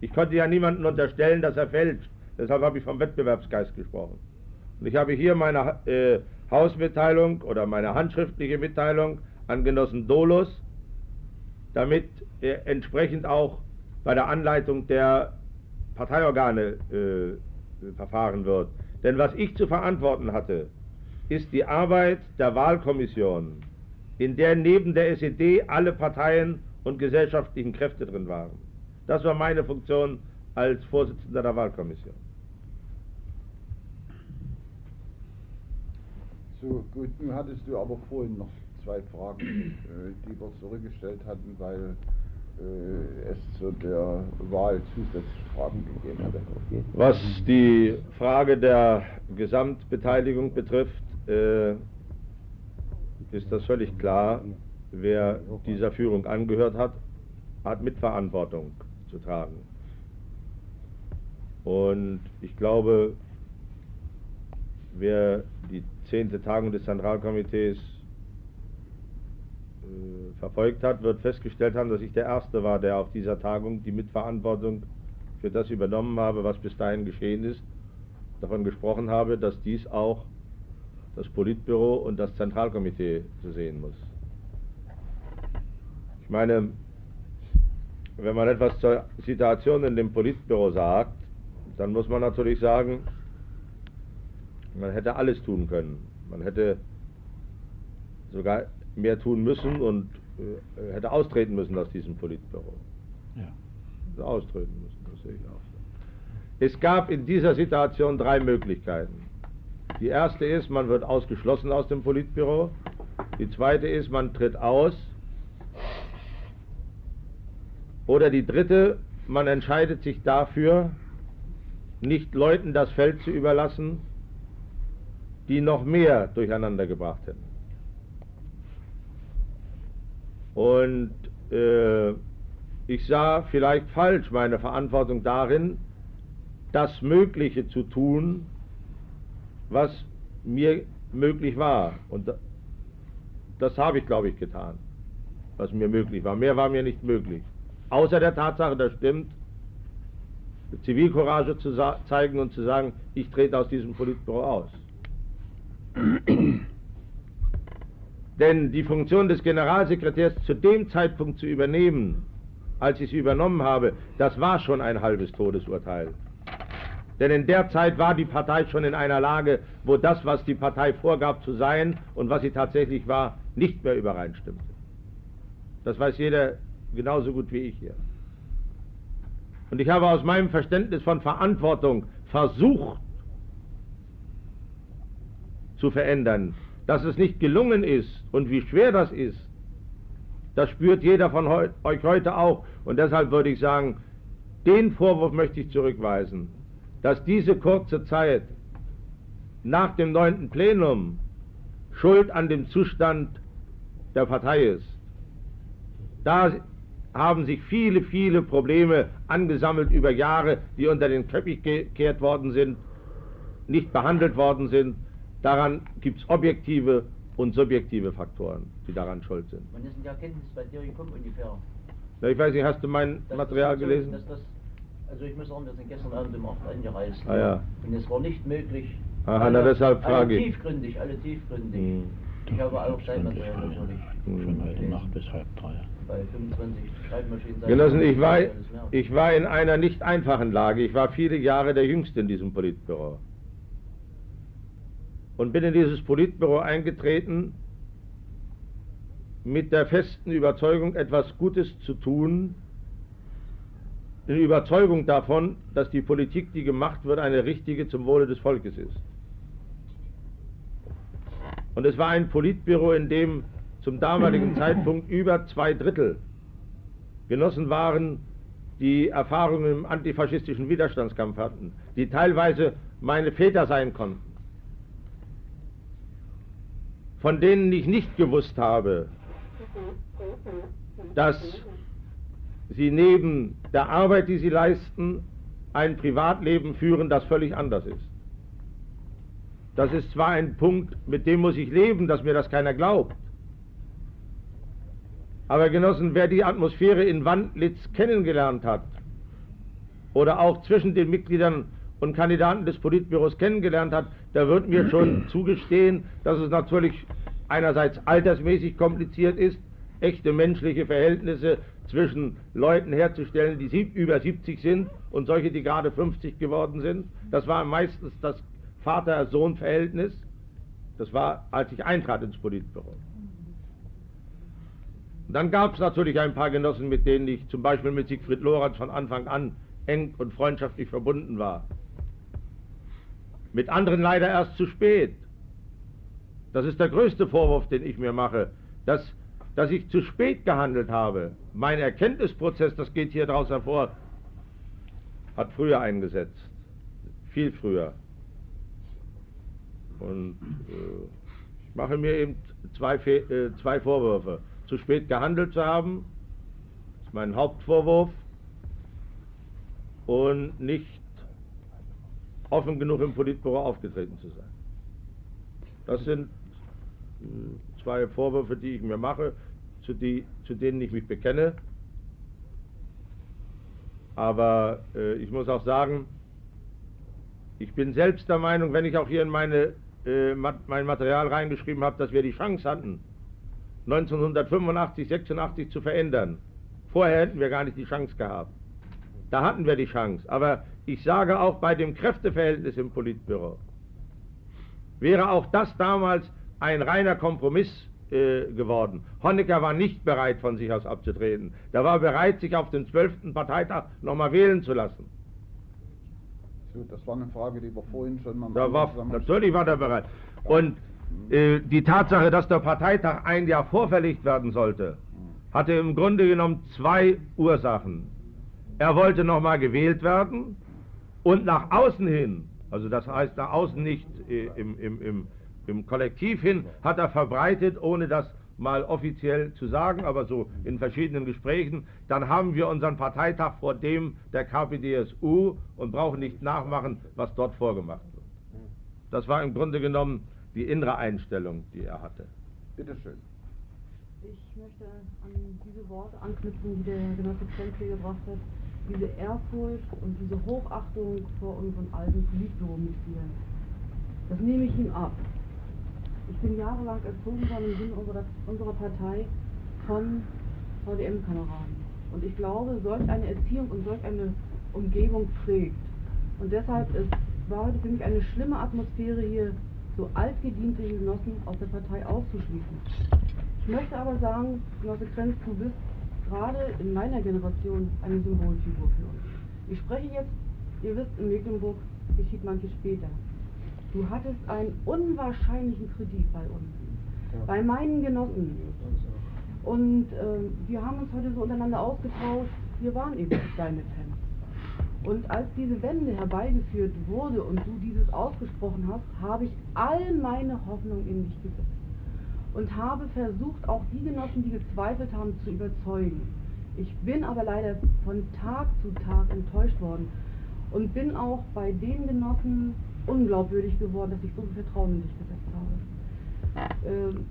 Ich konnte ja niemandem unterstellen, dass er fälscht. Deshalb habe ich vom Wettbewerbsgeist gesprochen. Und ich habe hier meine äh, Hausmitteilung oder meine handschriftliche Mitteilung an Genossen Dolus, damit äh, entsprechend auch bei der Anleitung der Parteiorgane äh, verfahren wird. Denn was ich zu verantworten hatte, ist die Arbeit der Wahlkommission, in der neben der SED alle Parteien und gesellschaftlichen Kräfte drin waren. Das war meine Funktion als Vorsitzender der Wahlkommission. So, gut, nun hattest du aber vorhin noch zwei Fragen, äh, die wir zurückgestellt hatten, weil äh, es zu der Wahl zusätzliche Fragen gegeben hatte. Was die Frage der Gesamtbeteiligung betrifft, äh, ist das völlig klar, wer dieser Führung angehört hat, hat Mitverantwortung zu tragen. Und ich glaube, wer die zehnte Tagung des Zentralkomitees verfolgt hat, wird festgestellt haben, dass ich der Erste war, der auf dieser Tagung die Mitverantwortung für das übernommen habe, was bis dahin geschehen ist, davon gesprochen habe, dass dies auch das Politbüro und das Zentralkomitee zu sehen muss. Ich meine, wenn man etwas zur Situation in dem Politbüro sagt, dann muss man natürlich sagen, man hätte alles tun können. Man hätte sogar mehr tun müssen und äh, hätte austreten müssen aus diesem Politbüro. Ja. Austreten müssen, das sehe ich auch. Es gab in dieser Situation drei Möglichkeiten. Die erste ist, man wird ausgeschlossen aus dem Politbüro. Die zweite ist, man tritt aus. Oder die dritte, man entscheidet sich dafür, nicht Leuten das Feld zu überlassen, die noch mehr durcheinander gebracht hätten. Und äh, ich sah vielleicht falsch meine Verantwortung darin, das Mögliche zu tun, was mir möglich war. Und das habe ich, glaube ich, getan, was mir möglich war. Mehr war mir nicht möglich. Außer der Tatsache, das stimmt, Zivilcourage zu zeigen und zu sagen, ich trete aus diesem Politbüro aus. Denn die Funktion des Generalsekretärs zu dem Zeitpunkt zu übernehmen, als ich sie übernommen habe, das war schon ein halbes Todesurteil. Denn in der Zeit war die Partei schon in einer Lage, wo das, was die Partei vorgab zu sein und was sie tatsächlich war, nicht mehr übereinstimmte. Das weiß jeder genauso gut wie ich hier. Und ich habe aus meinem Verständnis von Verantwortung versucht zu verändern. Dass es nicht gelungen ist und wie schwer das ist, das spürt jeder von heu euch heute auch. Und deshalb würde ich sagen, den Vorwurf möchte ich zurückweisen, dass diese kurze Zeit nach dem neunten Plenum schuld an dem Zustand der Partei ist. Da haben sich viele, viele Probleme angesammelt über Jahre, die unter den Teppich gekehrt worden sind, nicht behandelt worden sind. Daran gibt es objektive und subjektive Faktoren, die daran schuld sind. Wann ist denn die Erkenntnis bei dir gekommen ungefähr? Na, ich weiß nicht, hast du mein Dass Material das so- gelesen? dass das, also ich muss sagen, wir sind gestern Abend um 8 angereist. Ah, ja. Und es war nicht möglich. Aha, na, deshalb frage alle ich. tiefgründig, alle tiefgründig. Hm. Ich habe auch sein Material natürlich. Von heute Nacht bis halb drei. Bei 25 Schreibmaschinen. Genossen, ich war, ich war in einer nicht einfachen Lage. Ich war viele Jahre der Jüngste in diesem Politbüro. Und bin in dieses Politbüro eingetreten mit der festen Überzeugung, etwas Gutes zu tun, in Überzeugung davon, dass die Politik, die gemacht wird, eine richtige zum Wohle des Volkes ist. Und es war ein Politbüro, in dem zum damaligen Zeitpunkt über zwei Drittel Genossen waren, die Erfahrungen im antifaschistischen Widerstandskampf hatten, die teilweise meine Väter sein konnten, von denen ich nicht gewusst habe, dass sie neben der Arbeit, die sie leisten, ein Privatleben führen, das völlig anders ist. Das ist zwar ein Punkt, mit dem muss ich leben, dass mir das keiner glaubt. Aber Genossen, wer die Atmosphäre in Wandlitz kennengelernt hat oder auch zwischen den Mitgliedern und Kandidaten des Politbüros kennengelernt hat, der wird mir schon zugestehen, dass es natürlich einerseits altersmäßig kompliziert ist, echte menschliche Verhältnisse zwischen Leuten herzustellen, die über 70 sind und solche, die gerade 50 geworden sind. Das war meistens das Vater-Sohn-Verhältnis. Das war, als ich eintrat ins Politbüro. Dann gab es natürlich ein paar Genossen, mit denen ich zum Beispiel mit Siegfried Lorenz von Anfang an eng und freundschaftlich verbunden war. Mit anderen leider erst zu spät. Das ist der größte Vorwurf, den ich mir mache, dass, dass ich zu spät gehandelt habe. Mein Erkenntnisprozess, das geht hier daraus hervor, hat früher eingesetzt. Viel früher. Und äh, ich mache mir eben zwei, äh, zwei Vorwürfe. Zu spät gehandelt zu haben, ist mein Hauptvorwurf, und nicht offen genug im Politbüro aufgetreten zu sein. Das sind äh, zwei Vorwürfe, die ich mir mache, zu, die, zu denen ich mich bekenne. Aber äh, ich muss auch sagen, ich bin selbst der Meinung, wenn ich auch hier in meine, äh, mein Material reingeschrieben habe, dass wir die Chance hatten, 1985, 86 zu verändern. Vorher hätten wir gar nicht die Chance gehabt. Da hatten wir die Chance. Aber ich sage auch bei dem Kräfteverhältnis im Politbüro, wäre auch das damals ein reiner Kompromiss äh, geworden. Honecker war nicht bereit, von sich aus abzutreten. Der war bereit, sich auf den 12. Parteitag nochmal wählen zu lassen. Das war eine Frage, die wir vorhin schon mal Da war, natürlich war der bereit. Und äh, die Tatsache, dass der Parteitag ein Jahr vorverlegt werden sollte, hatte im Grunde genommen zwei Ursachen. Er wollte nochmal gewählt werden und nach außen hin, also das heißt nach außen nicht äh, im, im, im, im Kollektiv hin, hat er verbreitet, ohne das mal offiziell zu sagen, aber so in verschiedenen Gesprächen, dann haben wir unseren Parteitag vor dem der KPDSU und brauchen nicht nachmachen, was dort vorgemacht wird. Das war im Grunde genommen die innere Einstellung, die er hatte. Bitte schön. Ich möchte an diese Worte anknüpfen, die der Genosse Krempel gebracht hat. Diese Ehrfurcht und diese Hochachtung vor unseren alten Politbüromitgliedern. Das nehme ich ihm ab. Ich bin jahrelang erzogen worden im Sinne unserer, unserer Partei von VDM-Kameraden. Und ich glaube, solch eine Erziehung und solch eine Umgebung prägt. Und deshalb ist, war heute für mich eine schlimme Atmosphäre hier, so altgediente Genossen aus der Partei auszuschließen. Ich möchte aber sagen, Genosse Krenz, du bist gerade in meiner Generation eine Symbolfigur für uns. Ich spreche jetzt, ihr wisst, in Mecklenburg geschieht manches später. Du hattest einen unwahrscheinlichen Kredit bei uns, ja. bei meinen Genossen. Und äh, wir haben uns heute so untereinander ausgetauscht, wir waren eben deine Fans. Und als diese Wende herbeigeführt wurde und du dieses ausgesprochen hast, habe ich all meine Hoffnung in dich gesetzt. Und habe versucht, auch die Genossen, die gezweifelt haben, zu überzeugen. Ich bin aber leider von Tag zu Tag enttäuscht worden und bin auch bei den Genossen unglaubwürdig geworden, dass ich so viel Vertrauen in dich gesetzt habe. Ähm,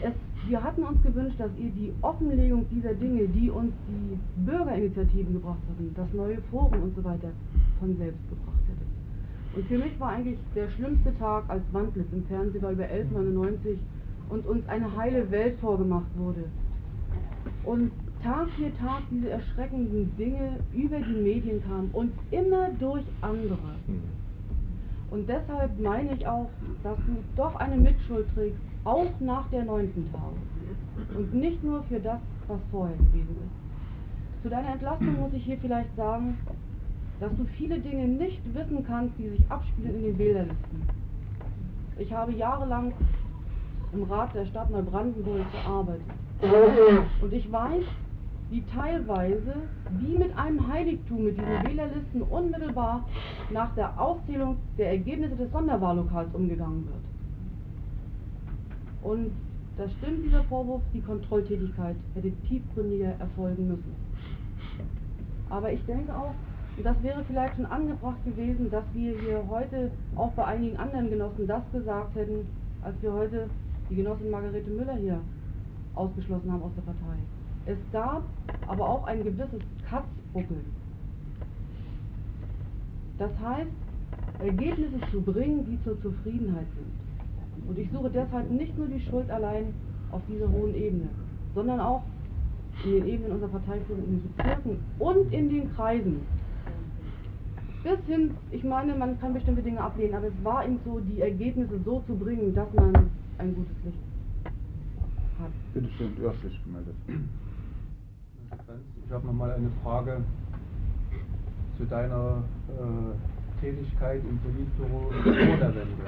es, wir hatten uns gewünscht, dass ihr die Offenlegung dieser Dinge, die uns die Bürgerinitiativen gebracht hatten, das neue Forum und so weiter, von selbst gebracht hättet. Und für mich war eigentlich der schlimmste Tag, als Wandlitz im Fernsehen war über 1199 und uns eine heile Welt vorgemacht wurde. Und Tag für Tag diese erschreckenden Dinge über die Medien kamen und immer durch andere. Mhm. Und deshalb meine ich auch, dass du doch eine Mitschuld trägst, auch nach der neunten Tag. Und nicht nur für das, was vorher gewesen ist. Zu deiner Entlastung muss ich hier vielleicht sagen, dass du viele Dinge nicht wissen kannst, die sich abspielen in den Wählerlisten. Ich habe jahrelang im Rat der Stadt Neubrandenburg gearbeitet. Und ich weiß, wie teilweise, wie mit einem Heiligtum, mit diesen Wählerlisten unmittelbar nach der Auszählung der Ergebnisse des Sonderwahllokals umgegangen wird. Und da stimmt dieser Vorwurf, die Kontrolltätigkeit hätte tiefgründiger erfolgen müssen. Aber ich denke auch, das wäre vielleicht schon angebracht gewesen, dass wir hier heute auch bei einigen anderen Genossen das gesagt hätten, als wir heute die Genossin Margarete Müller hier ausgeschlossen haben aus der Partei. Es gab aber auch ein gewisses Katzbuckeln. Das heißt, Ergebnisse zu bringen, die zur Zufriedenheit sind. Und ich suche deshalb nicht nur die Schuld allein auf dieser hohen Ebene, sondern auch in den Ebenen unserer Parteiführung, in den Bezirken und in den Kreisen. Bis hin, ich meine, man kann bestimmte Dinge ablehnen, aber es war eben so, die Ergebnisse so zu bringen, dass man ein gutes Licht hat. Bitte schön, du hast dich gemeldet. Ich habe nochmal eine Frage zu deiner äh, Tätigkeit im Politbüro vor der Wende.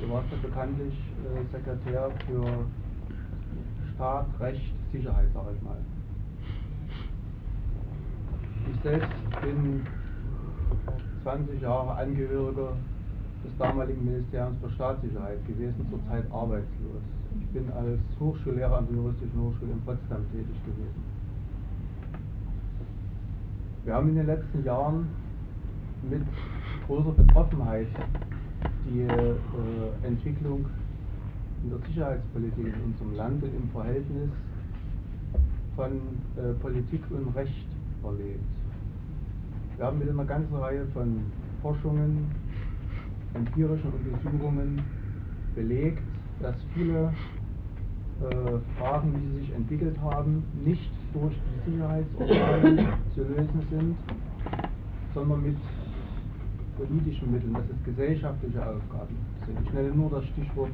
Du warst ja bekanntlich äh, Sekretär für Staat, Recht, Sicherheit, sage ich mal. Ich selbst bin 20 Jahre Angehöriger des damaligen Ministeriums für Staatssicherheit gewesen, zurzeit arbeitslos. Ich bin als Hochschullehrer an der Juristischen Hochschule in Potsdam tätig gewesen. Wir haben in den letzten Jahren mit großer Betroffenheit die äh, Entwicklung in der Sicherheitspolitik in unserem Land und im Verhältnis von äh, Politik und Recht erlebt. Wir haben mit einer ganzen Reihe von Forschungen, empirischen Untersuchungen belegt, dass viele äh, Fragen, die sich entwickelt haben, nicht durch die Sicherheitsorgane zu lösen sind, sondern mit politischen Mitteln, dass es gesellschaftliche Aufgaben sind. Ich nenne nur das Stichwort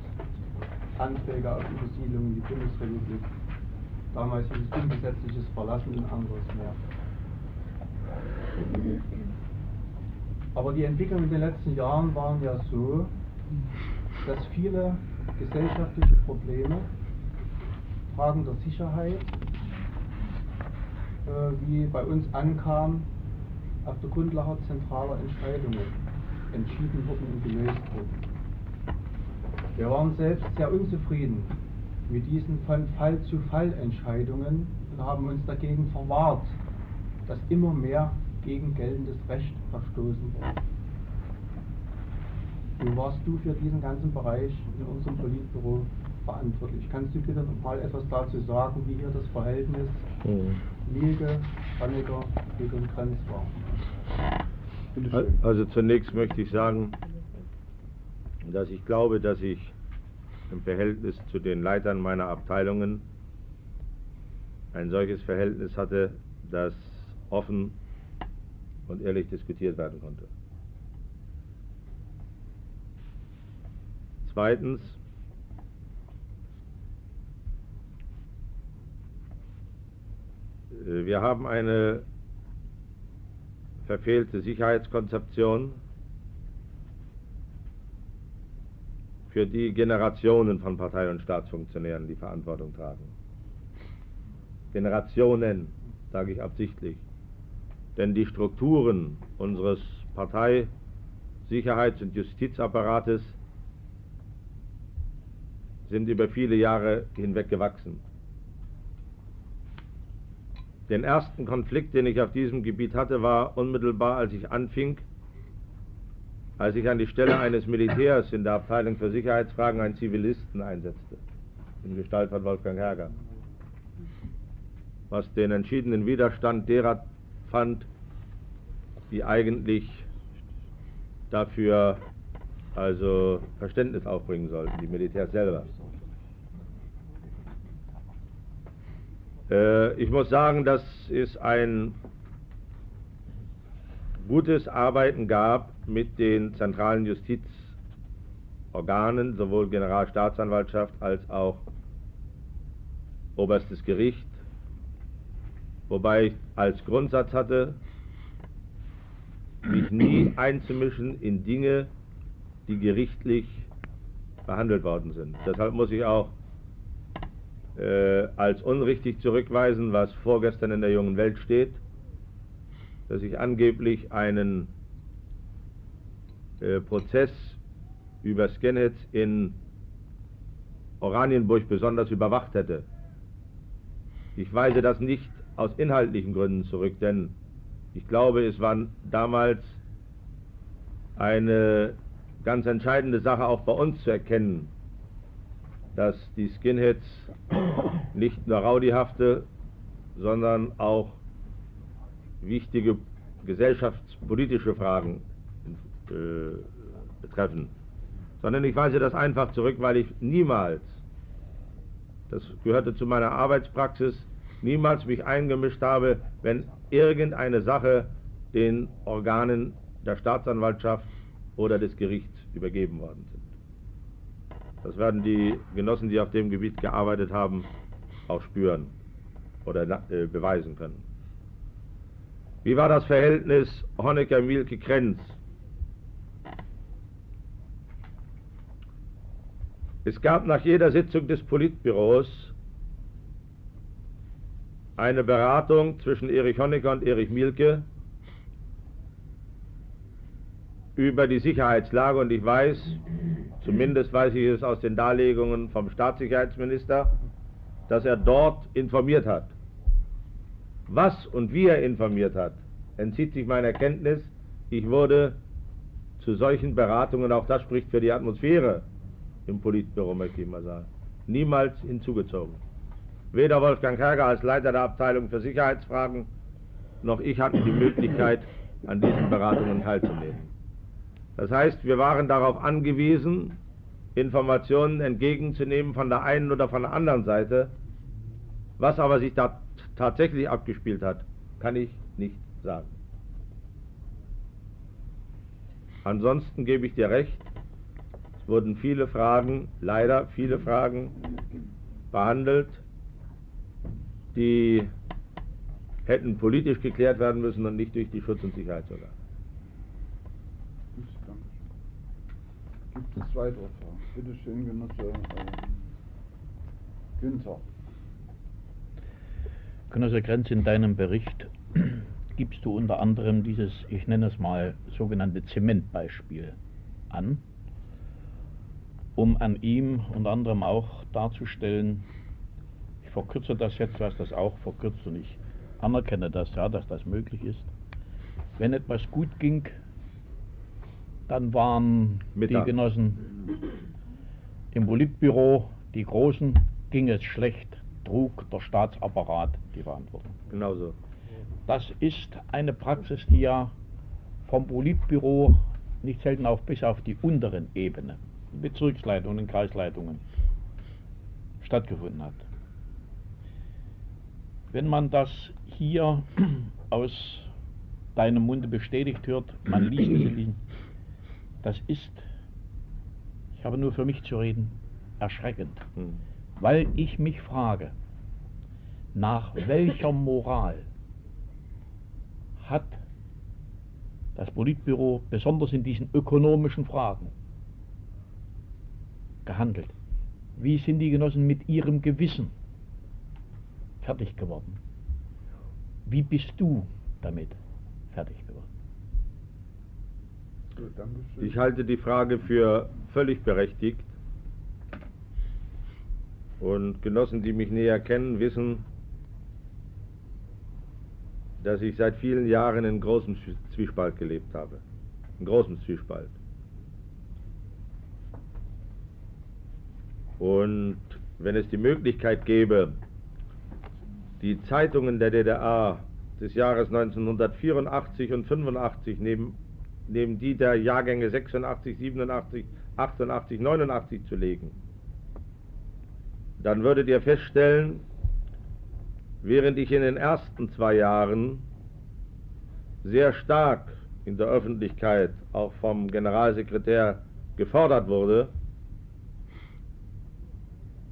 Anträge auf Übersiedlung in die Bundesrepublik. Damals hieß es ungesetzliches Verlassen und anderes mehr. Aber die Entwicklung in den letzten Jahren waren ja so, dass viele gesellschaftliche Probleme, Fragen der Sicherheit, äh, wie bei uns ankam, auf der Grundlage zentraler Entscheidungen entschieden wurden und gelöst wurden. Wir waren selbst sehr unzufrieden mit diesen von Fall zu Fall Entscheidungen und haben uns dagegen verwahrt, dass immer mehr gegen geltendes Recht verstoßen wurde. Nun warst du für diesen ganzen Bereich in unserem Politbüro verantwortlich. Kannst du bitte noch mal etwas dazu sagen, wie hier das Verhältnis mhm. Liege, Honecker, Liege und Grenz war? Also zunächst möchte ich sagen, dass ich glaube, dass ich im Verhältnis zu den Leitern meiner Abteilungen ein solches Verhältnis hatte, das offen und ehrlich diskutiert werden konnte. Zweitens, äh, wir haben eine verfehlte Sicherheitskonzeption, für die Generationen von Partei- und Staatsfunktionären die Verantwortung tragen. Generationen, sage ich absichtlich. Denn die Strukturen unseres Partei-, Sicherheits- und Justizapparates sind über viele Jahre hinweg gewachsen. Den ersten Konflikt, den ich auf diesem Gebiet hatte, war unmittelbar, als ich anfing, als ich an die Stelle eines Militärs in der Abteilung für Sicherheitsfragen einen Zivilisten einsetzte, in Gestalt von Wolfgang Herger, was den entschiedenen Widerstand derer fand, die eigentlich dafür also Verständnis aufbringen sollten, die Militärs selber. Äh, ich muss sagen, dass es ein gutes Arbeiten gab mit den zentralen Justizorganen, sowohl Generalstaatsanwaltschaft als auch Oberstes Gericht, wobei ich als Grundsatz hatte, mich nie einzumischen in Dinge, die gerichtlich behandelt worden sind. Deshalb muss ich auch äh, als unrichtig zurückweisen, was vorgestern in der jungen Welt steht, dass ich angeblich einen äh, Prozess über Skinheads in Oranienburg besonders überwacht hätte. Ich weise das nicht aus inhaltlichen Gründen zurück, denn ich glaube, es war damals eine ganz entscheidende Sache auch bei uns zu erkennen, dass die Skinheads nicht nur rowdyhafte, sondern auch wichtige gesellschaftspolitische Fragen äh, betreffen. Sondern ich weise das einfach zurück, weil ich niemals, das gehörte zu meiner Arbeitspraxis, niemals mich eingemischt habe, wenn irgendeine Sache den Organen der Staatsanwaltschaft oder des Gerichts übergeben worden sind. Das werden die Genossen, die auf dem Gebiet gearbeitet haben, auch spüren oder äh, beweisen können. Wie war das Verhältnis Honecker-Mielke-Krenz? Es gab nach jeder Sitzung des Politbüros eine Beratung zwischen Erich Honecker und Erich Mielke über die Sicherheitslage und ich weiß, zumindest weiß ich es aus den Darlegungen vom Staatssicherheitsminister, dass er dort informiert hat. Was und wie er informiert hat, entzieht sich meiner Kenntnis. Ich wurde zu solchen Beratungen, auch das spricht für die Atmosphäre im Politbüro, möchte ich mal sagen, niemals hinzugezogen. Weder Wolfgang Herger als Leiter der Abteilung für Sicherheitsfragen noch ich hatten die Möglichkeit, an diesen Beratungen teilzunehmen. Das heißt, wir waren darauf angewiesen, Informationen entgegenzunehmen von der einen oder von der anderen Seite. Was aber sich da tatsächlich abgespielt hat, kann ich nicht sagen. Ansonsten gebe ich dir recht, es wurden viele Fragen, leider viele Fragen behandelt, die hätten politisch geklärt werden müssen und nicht durch die Schutz- und Sicherheitsorgane. Gibt es weitere Fragen? Bitte schön, Genosse äh, Günther. Genosse Grenz, in deinem Bericht gibst du unter anderem dieses, ich nenne es mal, sogenannte Zementbeispiel an, um an ihm unter anderem auch darzustellen, verkürze das jetzt, hast das auch verkürzt und ich anerkenne das, ja, dass das möglich ist. Wenn etwas gut ging, dann waren Mittag. die Genossen im Politbüro, die Großen, ging es schlecht, trug der Staatsapparat die Verantwortung. Genauso. Das ist eine Praxis, die ja vom Politbüro nicht selten auch bis auf die unteren Ebenen, Bezirksleitungen, Kreisleitungen, stattgefunden hat. Wenn man das hier aus deinem Munde bestätigt hört, man liest es in diesem das ist, ich habe nur für mich zu reden, erschreckend, Hm. weil ich mich frage, nach welcher Moral hat das Politbüro besonders in diesen ökonomischen Fragen gehandelt? Wie sind die Genossen mit ihrem Gewissen fertig geworden? Wie bist du damit fertig geworden? Ich halte die Frage für völlig berechtigt. Und Genossen, die mich näher kennen, wissen, dass ich seit vielen Jahren in großem Zwiespalt gelebt habe. In großem Zwiespalt. Und wenn es die Möglichkeit gäbe, die Zeitungen der DDR des Jahres 1984 und 85 neben, neben die der Jahrgänge 86, 87, 88, 89 zu legen, dann würdet ihr feststellen, während ich in den ersten zwei Jahren sehr stark in der Öffentlichkeit auch vom Generalsekretär gefordert wurde,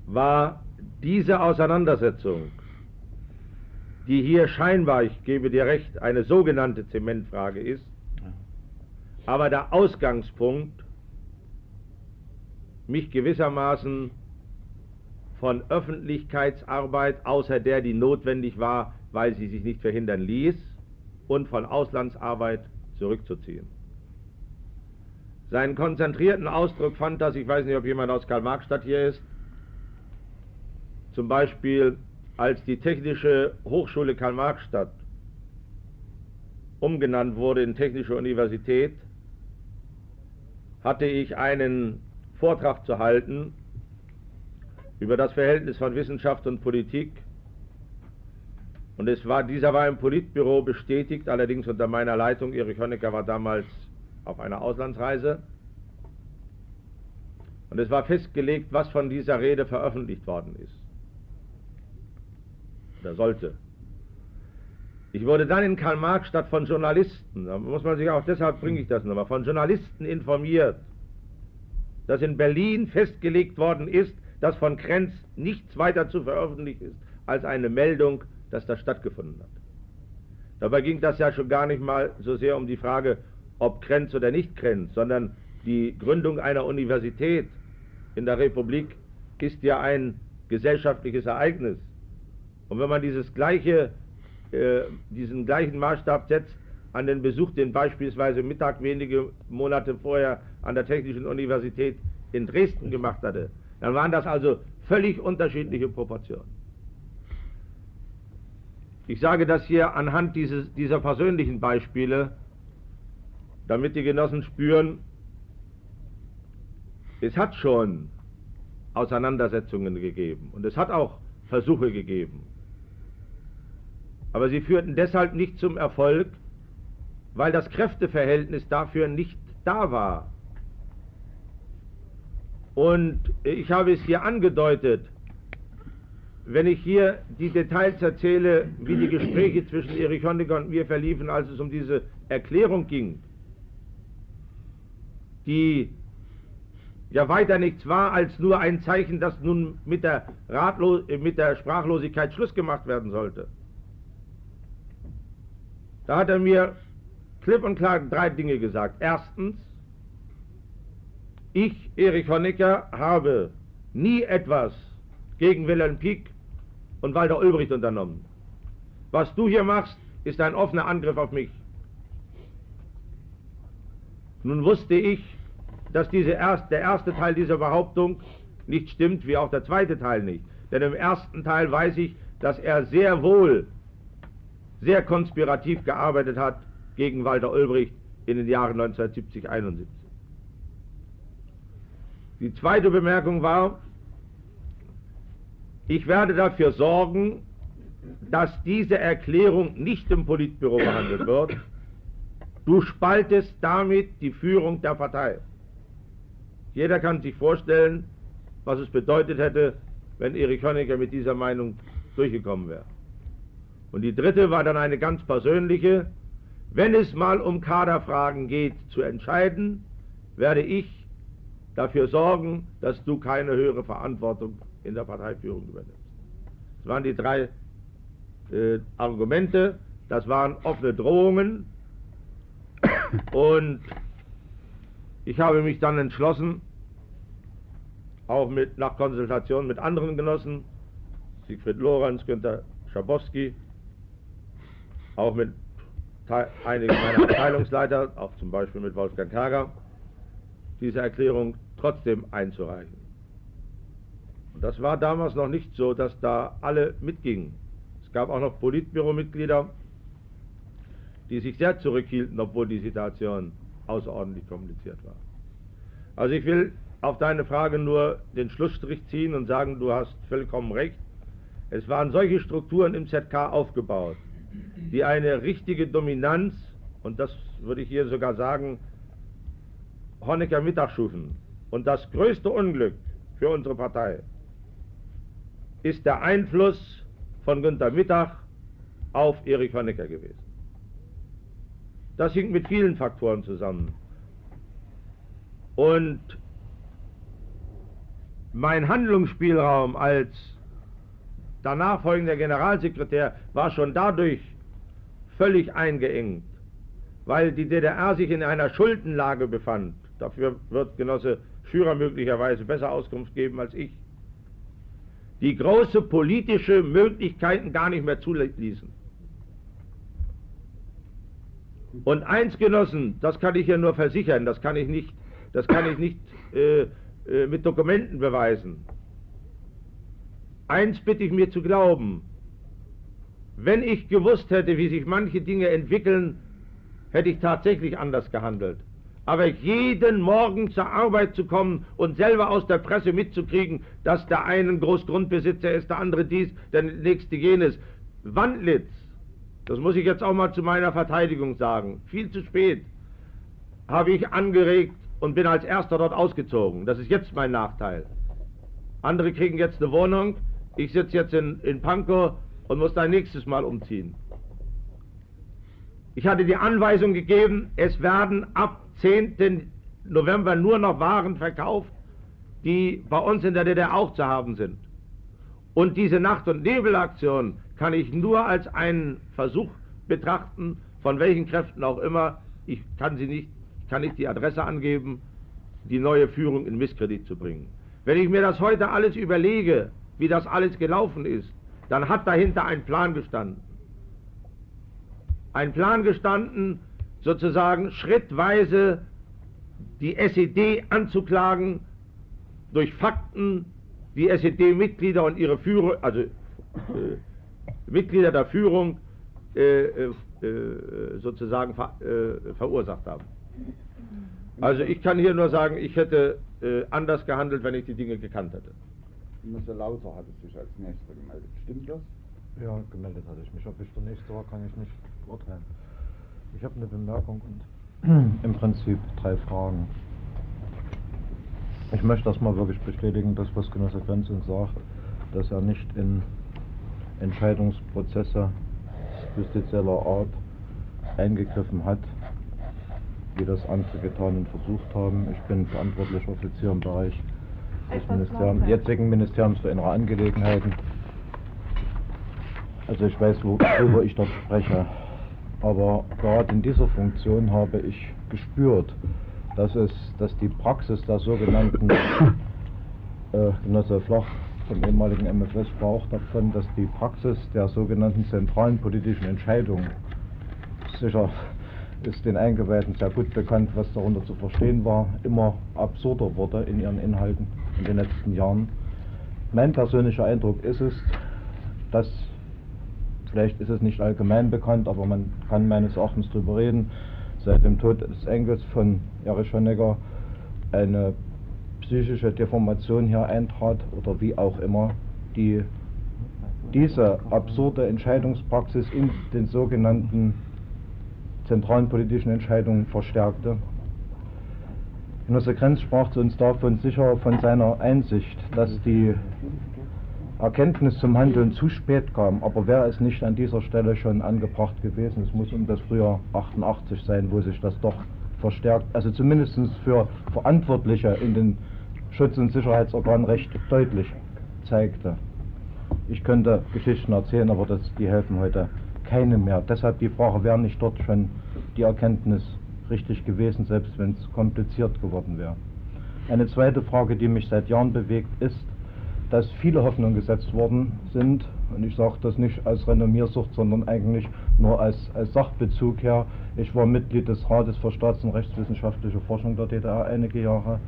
war diese Auseinandersetzung, die hier scheinbar, ich gebe dir recht, eine sogenannte Zementfrage ist, aber der Ausgangspunkt, mich gewissermaßen von Öffentlichkeitsarbeit, außer der, die notwendig war, weil sie sich nicht verhindern ließ, und von Auslandsarbeit zurückzuziehen. Seinen konzentrierten Ausdruck fand das, ich weiß nicht, ob jemand aus Karl-Marx-Stadt hier ist, zum Beispiel als die Technische Hochschule Karl-Marx-Stadt umgenannt wurde in Technische Universität, hatte ich einen Vortrag zu halten über das Verhältnis von Wissenschaft und Politik. Und es war, dieser war im Politbüro bestätigt, allerdings unter meiner Leitung. Erich Honecker war damals auf einer Auslandsreise. Und es war festgelegt, was von dieser Rede veröffentlicht worden ist. Oder sollte. Ich wurde dann in Karl-Marx-Stadt von Journalisten, da muss man sich auch, deshalb bringe ich das nochmal, von Journalisten informiert, dass in Berlin festgelegt worden ist, dass von Krenz nichts weiter zu veröffentlichen ist als eine Meldung, dass das stattgefunden hat. Dabei ging das ja schon gar nicht mal so sehr um die Frage, ob Krenz oder nicht Krenz, sondern die Gründung einer Universität in der Republik ist ja ein gesellschaftliches Ereignis. Und wenn man dieses gleiche, äh, diesen gleichen Maßstab setzt an den Besuch, den beispielsweise Mittag wenige Monate vorher an der Technischen Universität in Dresden gemacht hatte, dann waren das also völlig unterschiedliche Proportionen. Ich sage das hier anhand dieses, dieser persönlichen Beispiele, damit die Genossen spüren, es hat schon Auseinandersetzungen gegeben und es hat auch Versuche gegeben. Aber sie führten deshalb nicht zum Erfolg, weil das Kräfteverhältnis dafür nicht da war. Und ich habe es hier angedeutet, wenn ich hier die Details erzähle, wie die Gespräche zwischen Erich Honecker und mir verliefen, als es um diese Erklärung ging, die ja weiter nichts war als nur ein Zeichen, dass nun mit der, Ratlos mit der Sprachlosigkeit Schluss gemacht werden sollte. Da hat er mir klipp und klar drei Dinge gesagt. Erstens, ich, Erich Honecker, habe nie etwas gegen Wilhelm Pieck und Walter Ulbricht unternommen. Was du hier machst, ist ein offener Angriff auf mich. Nun wusste ich, dass diese erst, der erste Teil dieser Behauptung nicht stimmt, wie auch der zweite Teil nicht. Denn im ersten Teil weiß ich, dass er sehr wohl sehr konspirativ gearbeitet hat gegen Walter Ulbricht in den Jahren 1970, 71. Die zweite Bemerkung war, ich werde dafür sorgen, dass diese Erklärung nicht im Politbüro behandelt wird. Du spaltest damit die Führung der Partei. Jeder kann sich vorstellen, was es bedeutet hätte, wenn Erich Honecker mit dieser Meinung durchgekommen wäre. Und die dritte war dann eine ganz persönliche. Wenn es mal um Kaderfragen geht zu entscheiden, werde ich dafür sorgen, dass du keine höhere Verantwortung in der Parteiführung übernimmst. Das waren die drei äh, Argumente, das waren offene Drohungen Und ich habe mich dann entschlossen, auch mit, nach Konsultation mit anderen Genossen, Siegfried Lorenz, Günter Schabowski, auch mit einigen meiner Abteilungsleiter, auch zum Beispiel mit Wolfgang Kager, diese Erklärung trotzdem einzureichen. Und das war damals noch nicht so, dass da alle mitgingen. Es gab auch noch Politbüromitglieder, die sich sehr zurückhielten, obwohl die Situation außerordentlich kompliziert war. Also ich will auf deine Frage nur den Schlussstrich ziehen und sagen, du hast vollkommen recht. Es waren solche Strukturen im ZK aufgebaut, die eine richtige Dominanz, und das würde ich hier sogar sagen, Honecker Mittag schufen. Und das größte Unglück für unsere Partei ist der Einfluss von Günter Mittag auf Erich Honecker gewesen. Das hängt mit vielen Faktoren zusammen. Und mein Handlungsspielraum als danach folgender Generalsekretär war schon dadurch völlig eingeengt, weil die DDR sich in einer Schuldenlage befand. Dafür wird Genosse Schürer möglicherweise besser Auskunft geben als ich. Die große politische Möglichkeiten gar nicht mehr zuließen. Und eins, Genossen, das kann ich ja nur versichern, das kann ich nicht, das kann ich nicht äh, äh, mit Dokumenten beweisen. Eins bitte ich mir zu glauben, wenn ich gewusst hätte, wie sich manche Dinge entwickeln, hätte ich tatsächlich anders gehandelt. Aber jeden Morgen zur Arbeit zu kommen und selber aus der Presse mitzukriegen, dass der eine ein Großgrundbesitzer ist, der andere dies, der nächste jenes. Wandlitz, das muss ich jetzt auch mal zu meiner Verteidigung sagen, viel zu spät habe ich angeregt und bin als erster dort ausgezogen. Das ist jetzt mein Nachteil. Andere kriegen jetzt eine Wohnung, ich sitze jetzt in, in Pankow und muss da nächstes Mal umziehen. Ich hatte die Anweisung gegeben, es werden ab 10. November nur noch Waren verkauft, die bei uns in der DDR auch zu haben sind. Und diese Nacht- und Nebelaktion kann ich nur als einen Versuch betrachten, von welchen Kräften auch immer, ich kann sie nicht, kann nicht die Adresse angeben, die neue Führung in Misskredit zu bringen. Wenn ich mir das heute alles überlege, wie das alles gelaufen ist, dann hat dahinter ein Plan gestanden. Ein Plan gestanden, sozusagen schrittweise die SED anzuklagen, durch Fakten die SED-Mitglieder und ihre Führer, also äh, Mitglieder der Führung äh, äh, sozusagen ver, äh, verursacht haben. Also ich kann hier nur sagen, ich hätte äh, anders gehandelt, wenn ich die Dinge gekannt hätte. Mr. Lauter hatte sich als Nächster gemeldet. Stimmt das? Ja, gemeldet hatte ich mich. Ob ich der Nächste war, kann ich nicht urteilen. Ich habe eine Bemerkung und im Prinzip drei Fragen. Ich möchte erstmal wirklich bestätigen, das, was Genosse Grenzing sagt, dass er nicht in Entscheidungsprozesse justizieller Art eingegriffen hat, wie das andere getan und versucht haben. Ich bin verantwortlicher Offizier im Bereich des Ministerium, jetzigen Ministeriums für innere Angelegenheiten. Also ich weiß, worüber ich dort spreche. Aber gerade in dieser Funktion habe ich gespürt, dass es, dass die Praxis der sogenannten äh, Genosse Flach vom ehemaligen MFS sprach davon, dass die Praxis der sogenannten zentralen politischen Entscheidung sicher ist den Eingeweihten sehr gut bekannt, was darunter zu verstehen war, immer absurder wurde in ihren Inhalten in den letzten Jahren. Mein persönlicher Eindruck ist es, dass, vielleicht ist es nicht allgemein bekannt, aber man kann meines Erachtens darüber reden, seit dem Tod des Enkels von Erich Honecker eine psychische Deformation hier eintrat oder wie auch immer, die diese absurde Entscheidungspraxis in den sogenannten zentralen politischen Entscheidungen verstärkte. Genosse Grenz sprach zu uns davon sicher von seiner Einsicht, dass die Erkenntnis zum Handeln zu spät kam, aber wäre es nicht an dieser Stelle schon angebracht gewesen, es muss um das Frühjahr 88 sein, wo sich das doch verstärkt, also zumindest für Verantwortliche in den Schutz- und Sicherheitsorganen recht deutlich zeigte. Ich könnte Geschichten erzählen, aber das, die helfen heute keine mehr. Deshalb die Frage, wäre nicht dort schon die Erkenntnis richtig gewesen, selbst wenn es kompliziert geworden wäre. Eine zweite Frage, die mich seit Jahren bewegt, ist, dass viele Hoffnungen gesetzt worden sind, und ich sage das nicht als Renommiersucht, sondern eigentlich nur als, als Sachbezug her. Ich war Mitglied des Rates für Staats- und Rechtswissenschaftliche Forschung der DDR einige Jahre.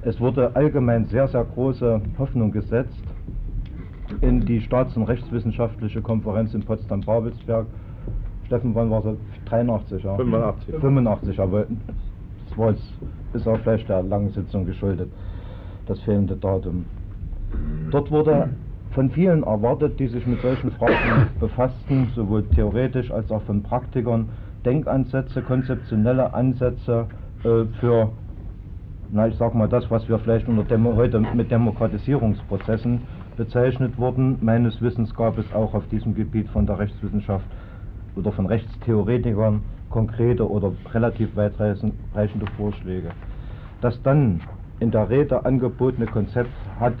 Es wurde allgemein sehr, sehr große Hoffnung gesetzt in die Staats- und Rechtswissenschaftliche Konferenz in Potsdam-Babelsberg. Steffen, wann war das? 83, ja? 85. 85, aber das war jetzt, ist auch vielleicht der langen Sitzung geschuldet, das fehlende Datum. Dort wurde von vielen erwartet, die sich mit solchen Fragen befassten, sowohl theoretisch als auch von Praktikern, Denkansätze, konzeptionelle Ansätze äh, für, na ich sag mal das, was wir vielleicht unter Demo heute mit Demokratisierungsprozessen bezeichnet wurden. Meines Wissens gab es auch auf diesem Gebiet von der Rechtswissenschaft oder von Rechtstheoretikern konkrete oder relativ weitreichende Vorschläge. Das dann in der Rede angebotene Konzept hat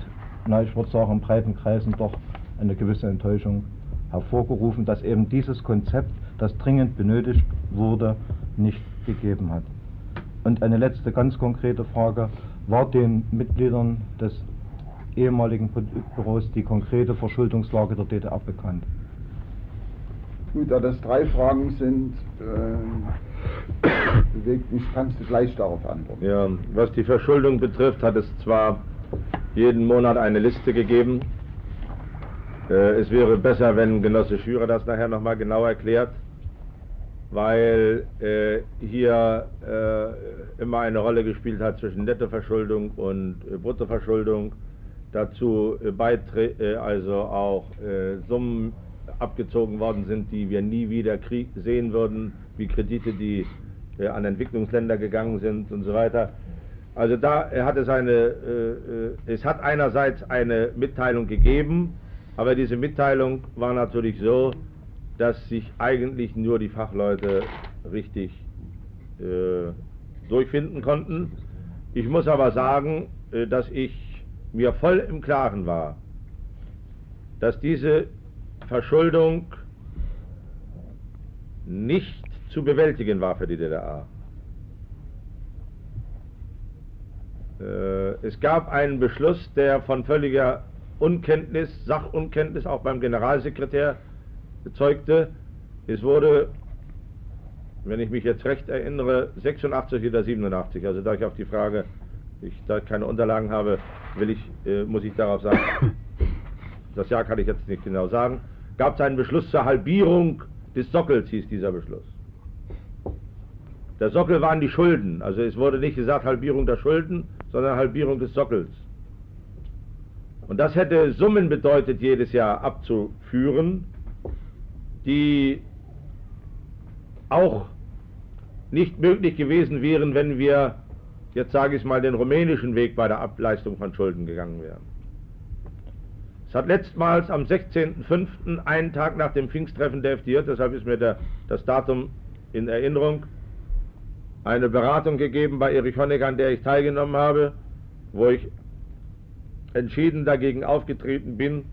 na, ich würde sagen, in breiten Kreisen doch eine gewisse Enttäuschung hervorgerufen, dass eben dieses Konzept, das dringend benötigt wurde, nicht gegeben hat. Und eine letzte ganz konkrete Frage, war den Mitgliedern des ehemaligen Büros die konkrete Verschuldungslage der DDR bekannt? Gut, da das drei Fragen sind, äh, bewegt mich, kannst du gleich darauf antworten. Ja, was die Verschuldung betrifft, hat es zwar jeden Monat eine Liste gegeben. Äh, es wäre besser, wenn Genosse Schürer das nachher nochmal genau erklärt, weil äh, hier äh, immer eine Rolle gespielt hat zwischen Nettoverschuldung und äh, Bruttoverschuldung. Dazu äh, Beiträ also auch Summen abgezogen worden sind, die wir nie wieder sehen würden, wie Kredite, die an Entwicklungsländer gegangen sind und so weiter. Also da hat es eine, äh, äh, es hat einerseits eine Mitteilung gegeben, aber diese Mitteilung war natürlich so, dass sich eigentlich nur die Fachleute richtig äh, durchfinden konnten. Ich muss aber sagen, äh, dass ich mir voll im Klaren war, dass diese Verschuldung nicht zu bewältigen war für die DDR. Äh, es gab einen Beschluss, der von völliger Unkenntnis, Sachunkenntnis auch beim Generalsekretär bezeugte. Es wurde, wenn ich mich jetzt recht erinnere, 86 oder 87, also da ich auf die Frage, ich da keine Unterlagen habe, will ich, äh, muss ich darauf sagen, das Jahr kann ich jetzt nicht genau sagen, gab es einen Beschluss zur Halbierung des Sockels, hieß dieser Beschluss. Der Sockel waren die Schulden. Also es wurde nicht gesagt Halbierung der Schulden, sondern Halbierung des Sockels. Und das hätte Summen bedeutet, jedes Jahr abzuführen, die auch nicht möglich gewesen wären, wenn wir, jetzt sage ich mal, den rumänischen Weg bei der Ableistung von Schulden gegangen wären. Es hat letztmals am 16.05., einen Tag nach dem Pfingsttreffen der FDJ, deshalb ist mir der, das Datum in Erinnerung, eine Beratung gegeben bei Erich Honecker, an der ich teilgenommen habe, wo ich entschieden dagegen aufgetreten bin,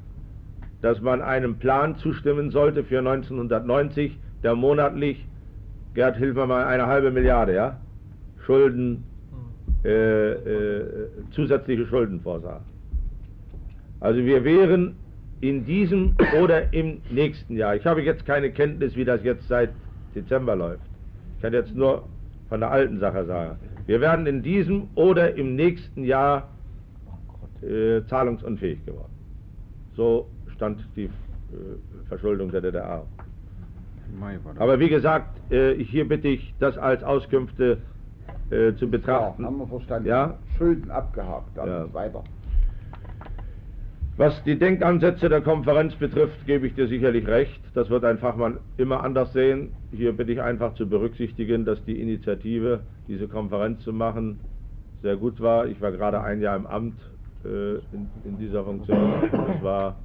dass man einem Plan zustimmen sollte für 1990, der monatlich, Gerd, hilf mir mal, eine halbe Milliarde, ja, Schulden, äh, äh, zusätzliche Schulden vorsah. Also wir wären in diesem oder im nächsten Jahr, ich habe jetzt keine Kenntnis, wie das jetzt seit Dezember läuft. Ich kann jetzt nur von der alten Sache sagen. Wir werden in diesem oder im nächsten Jahr äh, zahlungsunfähig geworden. So stand die äh, Verschuldung der DDR. Aber wie gesagt, äh, hier bitte ich, das als Auskünfte äh, zu betrachten. Ja, haben wir verstanden. Ja? Schulden abgehakt, dann Ja. weiter. Was die Denkansätze der Konferenz betrifft, gebe ich dir sicherlich recht. Das wird ein Fachmann immer anders sehen. Hier bitte ich einfach zu berücksichtigen, dass die Initiative, diese Konferenz zu machen, sehr gut war. Ich war gerade ein Jahr im Amt äh, in, in, dieser Funktion. Das war,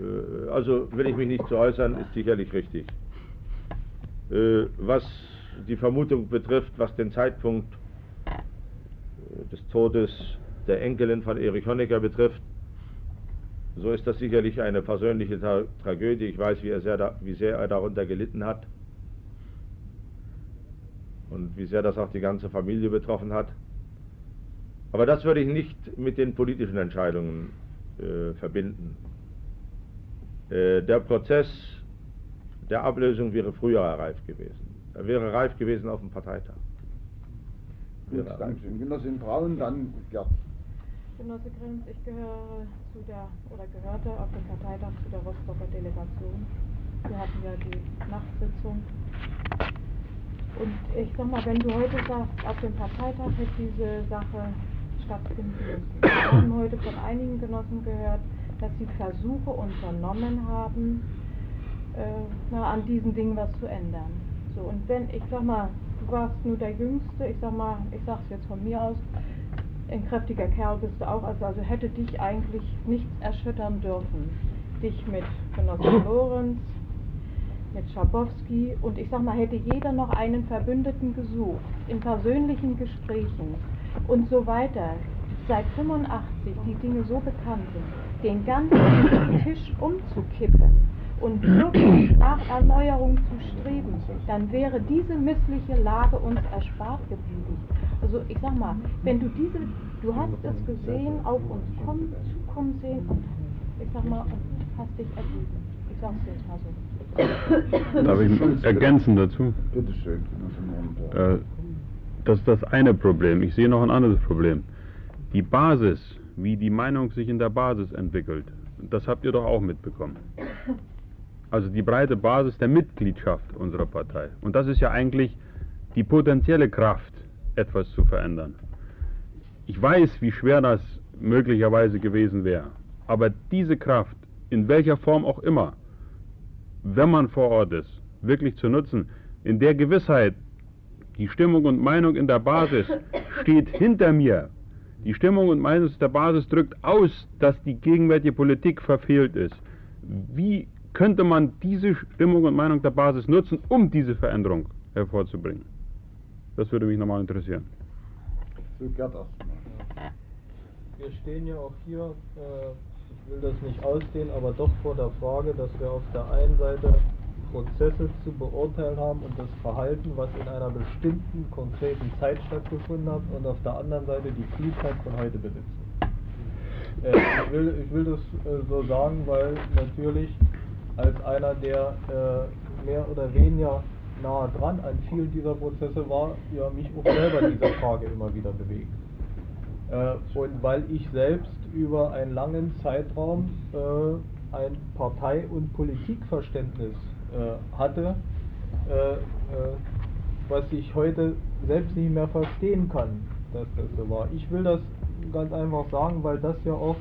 äh, also will ich mich nicht zu äußern, ist sicherlich richtig. Äh, was die Vermutung betrifft, was den Zeitpunkt äh, des Todes der Enkelin von Erich Honecker betrifft, so ist das sicherlich eine persönliche Tra Tragödie. Ich weiß, wie, er sehr da, wie sehr er darunter gelitten hat. und wie sehr das auch die ganze Familie betroffen hat. Aber das würde ich nicht mit den politischen Entscheidungen äh, verbinden. Äh, der Prozess der Ablösung wäre früher reif gewesen. Er wäre reif gewesen auf dem Parteitag. Gut, Dankeschön. Genossin Braun, dann Gerd. Genosse Grenz, ich gehöre zu der, oder gehörte auf dem Parteitag zu der Rostocker Delegation. Wir hatten ja die Nachtsitzung. Und ich sag mal, wenn du heute sagst, auf dem Parteitag hätte diese Sache stattfinden müssen. Wir haben heute von einigen Genossen gehört, dass sie Versuche unternommen haben, äh, na, an diesen Dingen was zu ändern. So, und wenn, ich sag mal, du warst nur der Jüngste, ich sag mal, ich sag's jetzt von mir aus, ein kräftiger Kerl bist du auch, also, also hätte dich eigentlich nichts erschüttern dürfen. Dich mit Genosse Lorenz, mit Schabowski und ich sag mal, hätte jeder noch einen Verbündeten gesucht, in persönlichen Gesprächen und so weiter, seit 85 die Dinge so bekannt sind, den ganzen Tisch umzukippen und wirklich nach Erneuerung zu streben, dann wäre diese missliche Lage uns erspart geblieben. Also ich sag mal, wenn du diese, du hast es gesehen, auf uns kommen, zukommen sehen und ich sag mal, und hast dich ergeben. Ich sag's jetzt mal so. Darf ich ergänzen dazu? Bitte schön. Äh, das ist das eine Problem. Ich sehe noch ein anderes Problem. Die Basis, wie die Meinung sich in der Basis entwickelt, das habt ihr doch auch mitbekommen also die breite Basis der Mitgliedschaft unserer Partei. Und das ist ja eigentlich die potenzielle Kraft, etwas zu verändern. Ich weiß, wie schwer das möglicherweise gewesen wäre, aber diese Kraft, in welcher Form auch immer, wenn man vor Ort ist, wirklich zu nutzen, in der Gewissheit, die Stimmung und Meinung in der Basis steht hinter mir. Die Stimmung und Meinung der Basis drückt aus, dass die gegenwärtige Politik verfehlt ist. Wie könnte man diese Stimmung und Meinung der Basis nutzen, um diese Veränderung hervorzubringen? Das würde mich nochmal interessieren. So, Gerd Wir stehen ja auch hier, äh, ich will das nicht ausdehnen, aber doch vor der Frage, dass wir auf der einen Seite Prozesse zu beurteilen haben und das Verhalten, was in einer bestimmten konkreten Zeit stattgefunden hat und auf der anderen Seite die Klugheit von heute besitzen. Äh, ich, will, ich will das äh, so sagen, weil natürlich als einer, der äh, mehr oder weniger nahe dran an vielen dieser Prozesse war, ja mich auch selber diese Frage immer wieder bewegt. Äh, und weil ich selbst über einen langen Zeitraum äh, ein Partei- und Politikverständnis äh, hatte, äh, äh, was ich heute selbst nicht mehr verstehen kann, dass das so war. Ich will das ganz einfach sagen, weil das ja auch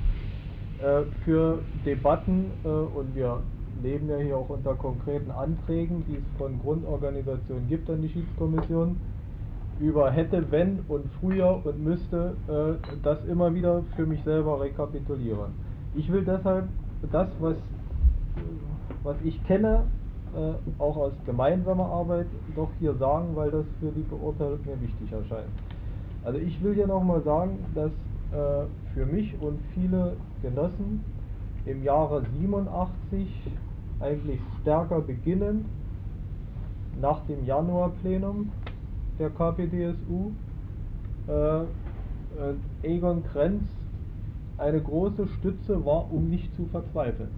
äh, für Debatten und wir leben ja hier auch unter konkreten Anträgen, die es von Grundorganisationen gibt an die Schiedskommission, über hätte, wenn und früher und müsste äh, das immer wieder für mich selber rekapitulieren. Ich will deshalb das, was, was ich kenne, äh, auch aus gemeinsamer Arbeit, doch hier sagen, weil das für die Beurteilung mir wichtig erscheint. Also ich will hier nochmal sagen, dass äh, für mich und viele Genossen im Jahre 87 eigentlich stärker beginnen nach dem Januarplenum der KPDSU. Äh, äh, Egon Krenz eine große Stütze war, um nicht zu verzweifeln.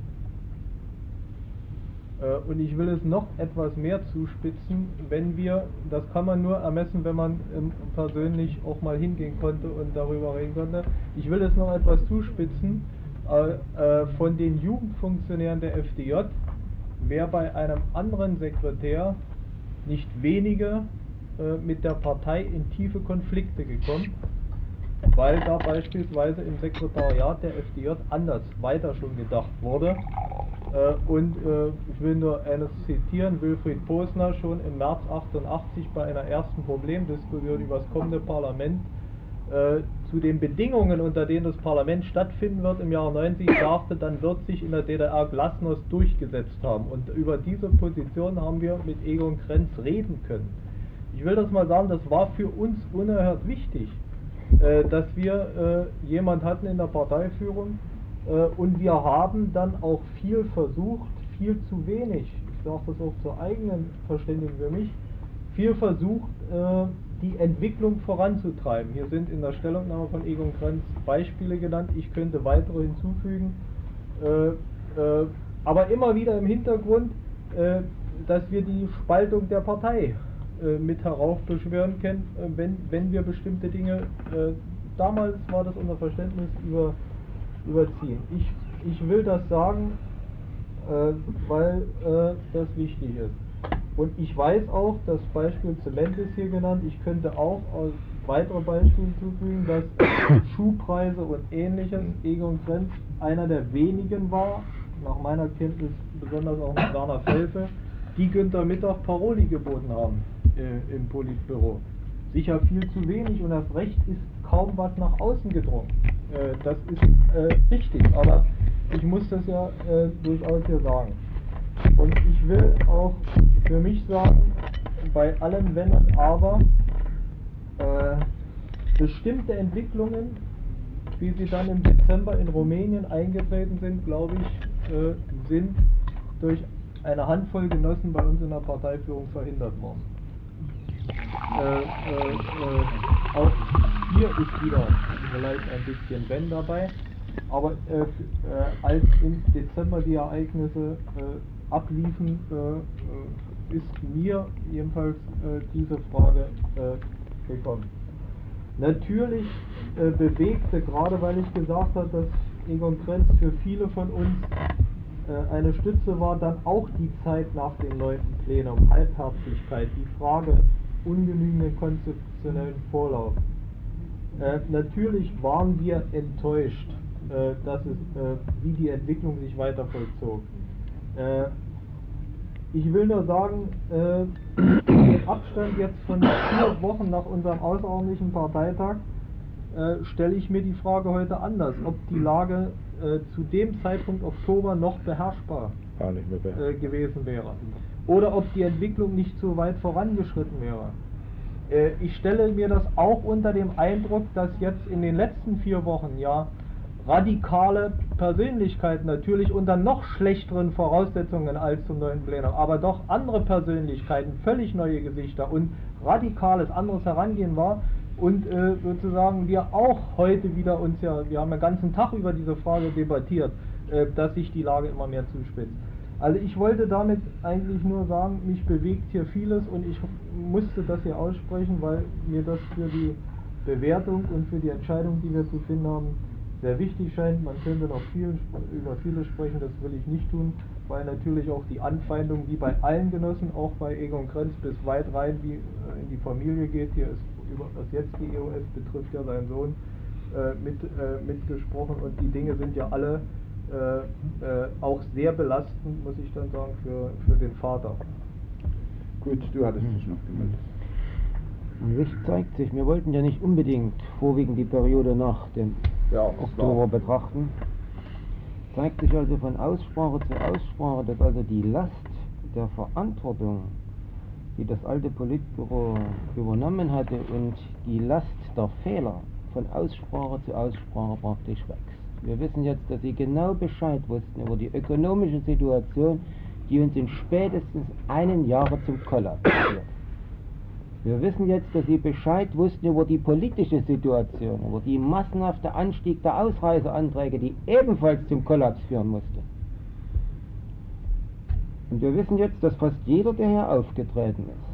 Äh, und ich will es noch etwas mehr zuspitzen, wenn wir, das kann man nur ermessen, wenn man ähm, persönlich auch mal hingehen konnte und darüber reden konnte, ich will es noch etwas zuspitzen, äh, äh, von den Jugendfunktionären der FDJ, wäre bei einem anderen Sekretär nicht wenige äh, mit der Partei in tiefe Konflikte gekommen, weil da beispielsweise im Sekretariat der FDJ anders weiter schon gedacht wurde. Äh, und äh, ich will nur eines zitieren, Wilfried Posner schon im März 88 bei einer ersten Problemdiskussion über das kommende Parlament zu den Bedingungen, unter denen das Parlament stattfinden wird im Jahr 90, sagte, dann wird sich in der DDR Glasnost durchgesetzt haben. Und über diese Position haben wir mit Egon Krenz reden können. Ich will das mal sagen, das war für uns unerhört wichtig, äh, dass wir äh, jemand hatten in der Parteiführung äh, und wir haben dann auch viel versucht, viel zu wenig, ich sage das auch zur eigenen Verständigung für mich, viel versucht, äh, die Entwicklung voranzutreiben. Hier sind in der Stellungnahme von Egon Krenz Beispiele genannt, ich könnte weitere hinzufügen. Äh, äh, aber immer wieder im Hintergrund, äh, dass wir die Spaltung der Partei äh, mit heraufbeschwören können, äh, wenn, wenn wir bestimmte Dinge, äh, damals war das unser Verständnis, über, überziehen. Ich, ich will das sagen, weil das wichtig ist. Und ich weiß auch, das Beispiel Zement ist hier genannt, ich könnte auch weitere Beispiele hinzufügen, dass Schuhpreise und ähnliches, Egon Krenz einer der wenigen war, nach meiner Kenntnis besonders auch mit Werner Felfe, die Günter Mittag Paroli geboten haben äh, im Politbüro. Sicher viel zu wenig und das Recht ist kaum was nach außen gedrungen. Äh, das ist äh, richtig, aber ich muss das ja äh, durchaus hier sagen. Und ich will auch für mich sagen, bei allem Wenn und Aber, äh, bestimmte Entwicklungen, wie sie dann im Dezember in Rumänien eingetreten sind, glaube ich, äh, sind durch eine Handvoll Genossen bei uns in der Parteiführung verhindert worden. Äh, äh, äh, auch hier ist wieder vielleicht ein bisschen Wenn dabei, aber äh, als im Dezember die Ereignisse abliefen, ist mir jedenfalls diese Frage gekommen. Natürlich bewegte, gerade weil ich gesagt habe, dass Egon Krenz für viele von uns äh, eine Stütze war dann auch die Zeit nach dem 9. Plenum, Halbherzigkeit, die Frage ungenügenden konzeptionellen Vorlauf. Äh, natürlich waren wir enttäuscht, äh, dass es, äh, wie die Entwicklung sich weiter vollzog. Äh, ich will nur sagen, äh, im Abstand jetzt von vier Wochen nach unserem außerordentlichen Parteitag stelle ich mir die Frage heute anders, ob die Lage äh, zu dem Zeitpunkt Oktober noch beherrschbar äh, gewesen wäre. Oder ob die Entwicklung nicht so weit vorangeschritten wäre. Äh, ich stelle mir das auch unter dem Eindruck, dass jetzt in den letzten vier Wochen ja radikale Persönlichkeiten natürlich unter noch schlechteren Voraussetzungen als zum neuen Plenum, aber doch andere Persönlichkeiten, völlig neue Gesichter und radikales anderes Herangehen war, und äh, sozusagen wir auch heute wieder uns ja, wir haben den ganzen Tag über diese Frage debattiert, äh, dass sich die Lage immer mehr zuspitzt. Also ich wollte damit eigentlich nur sagen, mich bewegt hier vieles und ich musste das hier aussprechen, weil mir das für die Bewertung und für die Entscheidung, die wir zu finden haben, sehr wichtig scheint. Man könnte noch viel über vieles sprechen, das will ich nicht tun, weil natürlich auch die Anfeindung, wie bei allen Genossen, auch bei Egon Krenz bis weit rein wie äh, in die Familie geht. Hier ist über was jetzt die EOS betrifft, ja sein Sohn äh, mit, äh, mitgesprochen und die Dinge sind ja alle äh, äh, auch sehr belastend, muss ich dann sagen, für, für den Vater. Gut, du hattest dich noch gemeldet. Licht zeigt sich, wir wollten ja nicht unbedingt vorwiegend die Periode nach dem ja, Oktober betrachten. Zeigt sich also von Aussprache zu Aussprache, dass also die Last der Verantwortung die das alte Politbüro übernommen hatte und die Last der Fehler von Aussprache zu Aussprache praktisch wächst. Wir wissen jetzt, dass Sie genau Bescheid wussten über die ökonomische Situation, die uns in spätestens einem Jahre zum Kollaps führt. Wir wissen jetzt, dass Sie Bescheid wussten über die politische Situation, über die massenhafte Anstieg der Ausreiseanträge, die ebenfalls zum Kollaps führen musste. Und wir wissen jetzt, dass fast jeder, der hier aufgetreten ist,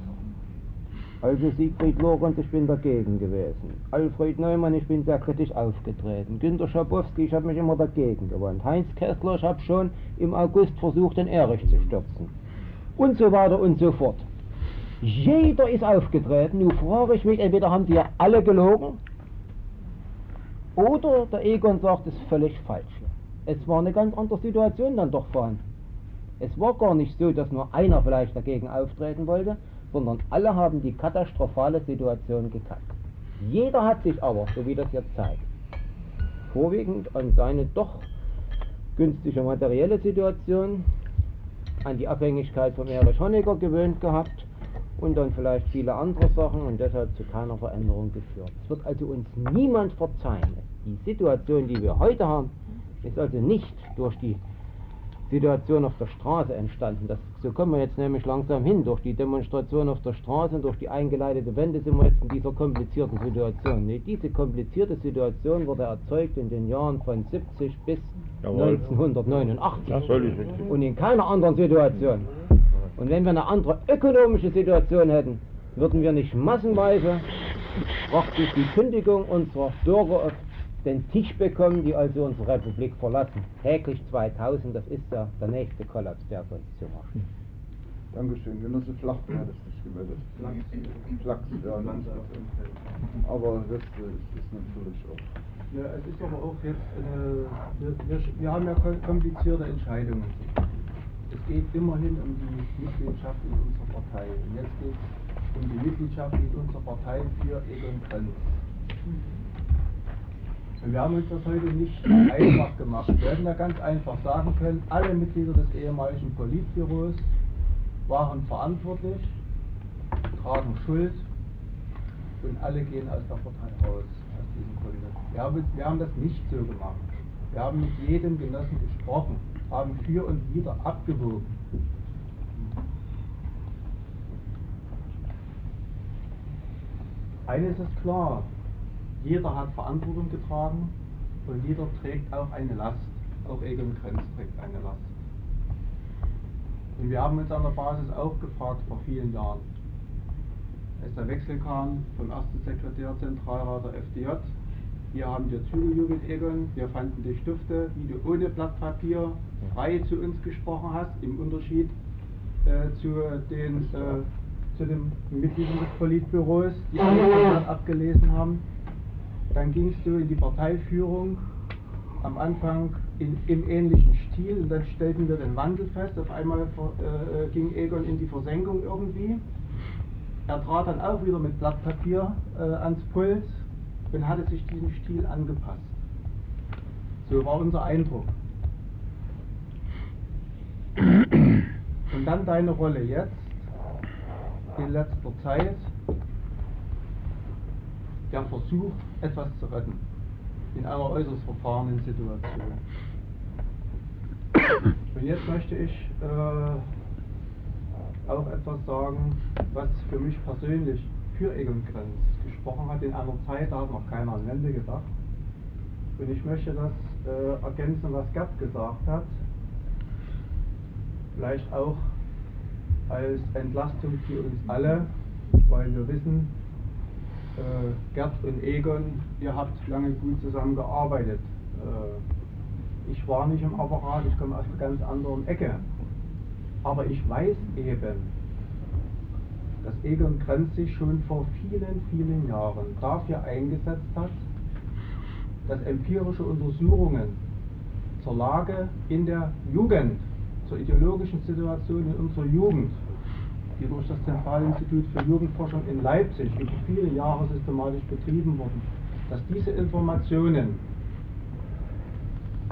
also Siegfried Lorenz, ich bin dagegen gewesen. Alfred Neumann, ich bin sehr kritisch aufgetreten. Günter Schabowski, ich habe mich immer dagegen gewandt. Heinz Kessler, ich habe schon im August versucht, den Erich zu stürzen. Und so weiter und so fort. Jeder ist aufgetreten. Nun frage ich mich, entweder haben die ja alle gelogen, oder der Egon sagt, es ist völlig falsch. Es war eine ganz andere Situation dann doch vorhanden. Es war gar nicht so, dass nur einer vielleicht dagegen auftreten wollte, sondern alle haben die katastrophale Situation gekannt. Jeder hat sich aber, so wie das jetzt zeigt, vorwiegend an seine doch günstige materielle Situation, an die Abhängigkeit von Erich Honecker gewöhnt gehabt und dann vielleicht viele andere Sachen und deshalb zu keiner Veränderung geführt. Es wird also uns niemand verzeihen. Die Situation, die wir heute haben, ist also nicht durch die Situation auf der Straße entstanden. Das, so kommen wir jetzt nämlich langsam hin. Durch die Demonstration auf der Straße und durch die eingeleitete Wende sind wir jetzt in dieser komplizierten Situation. Nee, diese komplizierte Situation wurde erzeugt in den Jahren von 70 bis Jawohl. 1989. Und in keiner anderen Situation. Und wenn wir eine andere ökonomische Situation hätten, würden wir nicht massenweise praktisch die Kündigung unserer Bürger auf den Tisch bekommen, die also unsere Republik verlassen. Täglich 2000, das ist ja der nächste Kollaps, der uns zu machen. Dankeschön. Genosse Flachmann hat sich gemeldet. Flachs, ja, Aber das ist natürlich auch. Ja, es ist aber auch jetzt, eine, wir, wir, wir haben ja komplizierte Entscheidungen. Es geht immerhin um die Mitgliedschaft in unserer Partei. Und jetzt geht es um die Mitgliedschaft in unserer Partei für Egon Krenz. Und wir haben uns das heute nicht einfach gemacht. Wir hätten ja ganz einfach sagen können, alle Mitglieder des ehemaligen Politbüros waren verantwortlich, tragen Schuld und alle gehen aus der Partei raus, aus diesem Grunde. Wir haben, wir haben das nicht so gemacht. Wir haben mit jedem Genossen gesprochen, haben für und wieder abgewogen. Eines ist klar, jeder hat Verantwortung getragen und jeder trägt auch eine Last. Auch Egon Krenz trägt eine Last. Und wir haben uns an der Basis auch gefragt vor vielen Jahren, als der Wechsel kam vom ersten Sekretär Zentralrat der FDJ, hier haben wir zugejubelt, Egon, wir fanden die Stifte, wie du ohne Blatt Papier frei zu uns gesprochen hast, im Unterschied äh, zu den äh, zu den Mitgliedern des Politbüros, die alle abgelesen haben. Dann gingst du in die Parteiführung, am Anfang in, im ähnlichen Stil und dann stellten wir den Wandel fest. Auf einmal äh, ging Egon in die Versenkung irgendwie. Er trat dann auch wieder mit Blatt Papier äh, ans Pult und hatte sich diesem Stil angepasst. So war unser Eindruck. Und dann deine Rolle jetzt, in letzter Zeit, der Versuch, etwas zu retten in einer äußerst verfahrenen Situation. Und jetzt möchte ich äh, auch etwas sagen, was für mich persönlich für Egon Krenz gesprochen hat in einer Zeit, da hat noch keiner an Wende gedacht. Und ich möchte das äh, ergänzen, was Gerd gesagt hat, vielleicht auch als Entlastung für uns alle, weil wir wissen, äh, Gerd und Egon, ihr habt lange gut zusammengearbeitet. Äh, ich war nicht im Apparat, ich komme aus einer ganz anderen Ecke. Aber ich weiß eben, dass Egon Krenz sich schon vor vielen, vielen Jahren dafür eingesetzt hat, dass empirische Untersuchungen zur Lage in der Jugend, zur ideologischen Situation in unserer Jugend die durch das Zentralinstitut für Jugendforschung in Leipzig über viele Jahre systematisch betrieben wurden, dass diese Informationen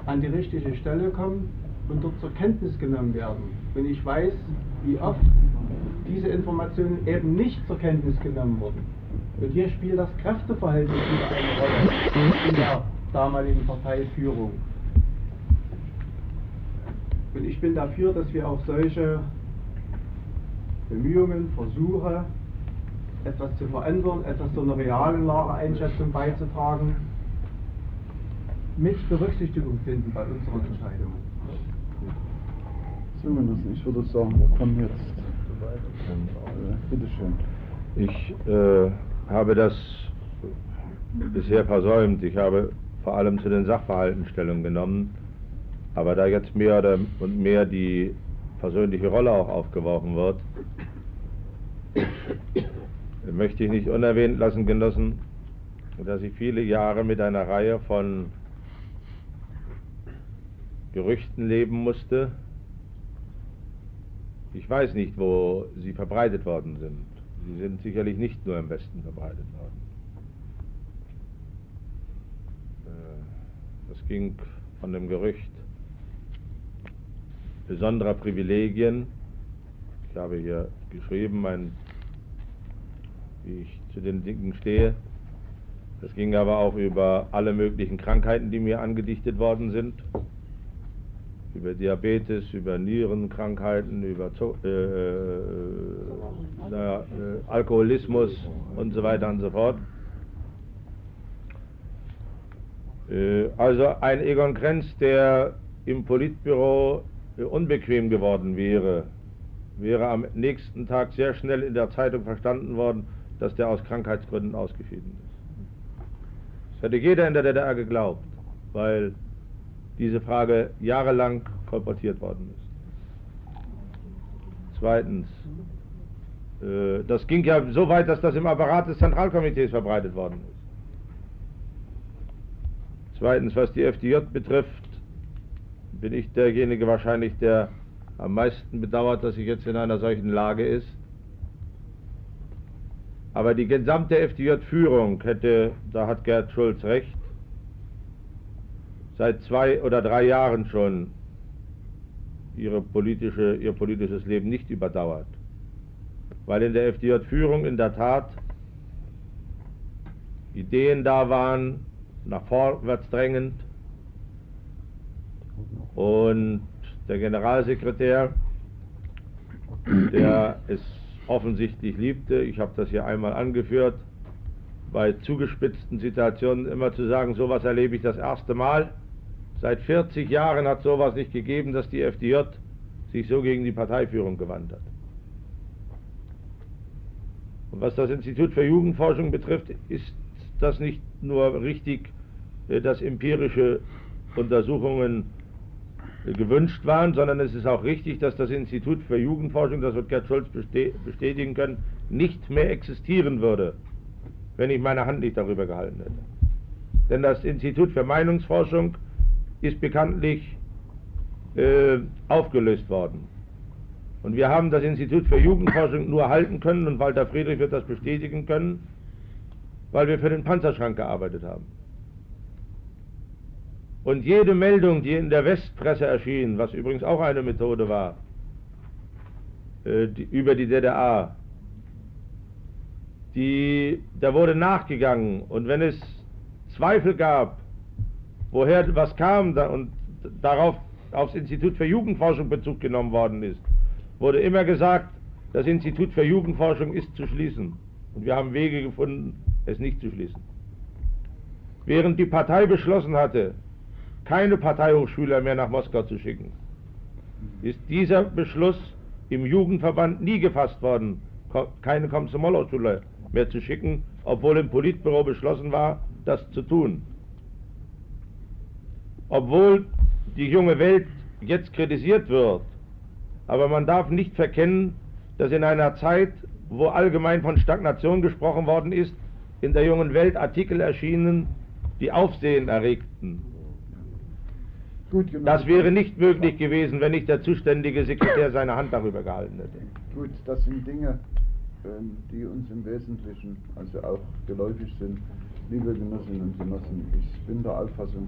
an die richtige Stelle kommen und dort zur Kenntnis genommen werden. Und ich weiß, wie oft diese Informationen eben nicht zur Kenntnis genommen wurden. Und hier spielt das Kräfteverhältnis wieder eine Rolle in der damaligen Parteiführung. Und ich bin dafür, dass wir auch solche Bemühungen, Versuche, etwas zu verändern, etwas zu einer realen Lageeinschätzung beizutragen, mit Berücksichtigung finden bei unseren Entscheidungen. Zumindest, ich würde sagen, wir kommen jetzt. Bitte schön. Ich äh, habe das bisher versäumt. Ich habe vor allem zu den Sachverhalten Stellung genommen. Aber da jetzt mehr und mehr die persönliche Rolle auch aufgeworfen wird, möchte ich nicht unerwähnt lassen, Genossen, dass ich viele Jahre mit einer Reihe von Gerüchten leben musste. Ich weiß nicht, wo sie verbreitet worden sind. Sie sind sicherlich nicht nur im Westen verbreitet worden. Äh, das ging von dem Gerücht besonderer Privilegien. Ich habe hier geschrieben, mein, wie ich zu den Dingen stehe. Das ging aber auch über alle möglichen Krankheiten, die mir angedichtet worden sind. Über Diabetes, über Nierenkrankheiten, über äh, äh, äh, Alkoholismus und so weiter und so fort. Äh, also ein Egon Krenz, der im Politbüro äh, unbequem geworden wäre, wäre am nächsten Tag sehr schnell in der Zeitung verstanden worden, dass der aus Krankheitsgründen ausgeschieden ist. Das hätte jeder in der DDR geglaubt, weil diese Frage jahrelang kolportiert worden ist. Zweitens, äh, das ging ja so weit, dass das im Apparat des Zentralkomitees verbreitet worden ist. Zweitens, was die FDJ betrifft, bin ich derjenige wahrscheinlich, der am meisten bedauert, dass sie jetzt in einer solchen Lage ist. Aber die gesamte FDJ-Führung hätte, da hat Gerd Schulz recht, seit zwei oder drei Jahren schon ihre politische, ihr politisches Leben nicht überdauert. Weil in der FDJ-Führung in der Tat Ideen da waren, nach vorwärts drängend. Und der Generalsekretär, der es offensichtlich liebte, ich habe das hier einmal angeführt, bei zugespitzten Situationen immer zu sagen, sowas erlebe ich das erste Mal. Seit 40 Jahren hat sowas nicht gegeben, dass die FDJ sich so gegen die Parteiführung gewandt hat. Und was das Institut für Jugendforschung betrifft, ist das nicht nur richtig, äh, dass empirische Untersuchungen äh, gewünscht waren, sondern es ist auch richtig, dass das Institut für Jugendforschung, das wird Gerd Schulz bestätigen können, nicht mehr existieren würde, wenn ich meine Hand nicht darüber gehalten hätte. Denn das Institut für Meinungsforschung ist bekanntlich äh, aufgelöst worden. Und wir haben das Institut für Jugendforschung nur halten können, und Walter Friedrich wird das bestätigen können, weil wir für den Panzerschrank gearbeitet haben. Und jede Meldung, die in der Westpresse erschien, was übrigens auch eine Methode war, äh, die, über die DDR, die, da wurde nachgegangen. Und wenn es Zweifel gab, woher was kam da und darauf aufs Institut für Jugendforschung Bezug genommen worden ist, wurde immer gesagt, das Institut für Jugendforschung ist zu schließen. Und wir haben Wege gefunden, es nicht zu schließen. Während die Partei beschlossen hatte, keine Parteihochschüler mehr nach Moskau zu schicken, ist dieser Beschluss im Jugendverband nie gefasst worden, keine Komsomolov-Schüler mehr zu schicken, obwohl im Politbüro beschlossen war, das zu tun obwohl die junge Welt jetzt kritisiert wird. Aber man darf nicht verkennen, dass in einer Zeit, wo allgemein von Stagnation gesprochen worden ist, in der jungen Welt Artikel erschienen, die Aufsehen erregten. Gut. Das wäre nicht möglich gewesen, wenn nicht der zuständige Sekretär seine Hand darüber gehalten hätte. Gut, das sind Dinge, ähm, die uns im Wesentlichen also auch geläufig sind. Liebe Genossinnen und Genossen, ich bin der Auffassung,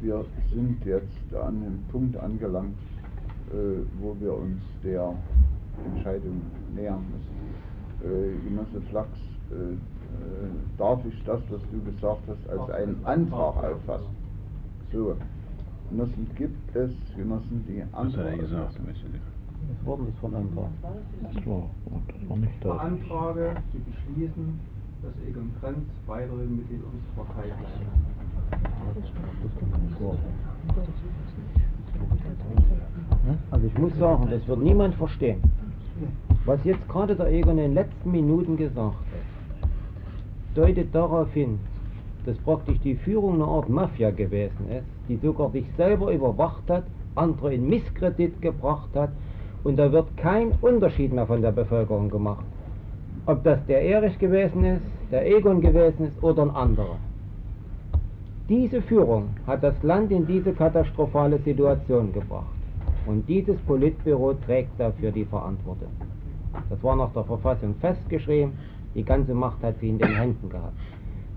wir sind jetzt an dem Punkt angelangt, äh, wo wir uns der Entscheidung nähern müssen. Äh, Genosse Flachs, äh, äh, darf ich das, was du gesagt hast, als einen Antrag auffassen? So, Genossen, gibt es Genossen, die Anträge gesagt? Das Wort ist von Antrag. Das war, das war nicht da. Anfrage zu beschließen, dass Egon Krenz weiterhin Mitglied unserer Partei bleibt. Also ich muss sagen, das wird niemand verstehen. Was jetzt gerade der Egon in den letzten Minuten gesagt hat, deutet darauf hin, dass praktisch die Führung eine Art Mafia gewesen ist, die sogar sich selber überwacht hat, andere in Misskredit gebracht hat und da wird kein Unterschied mehr von der Bevölkerung gemacht. Ob das der Erich gewesen ist, der Egon gewesen ist oder ein anderer. Diese Führung hat das Land in diese katastrophale Situation gebracht. Und dieses Politbüro trägt dafür die Verantwortung. Das war nach der Verfassung festgeschrieben, die ganze Macht hat sie in den Händen gehabt.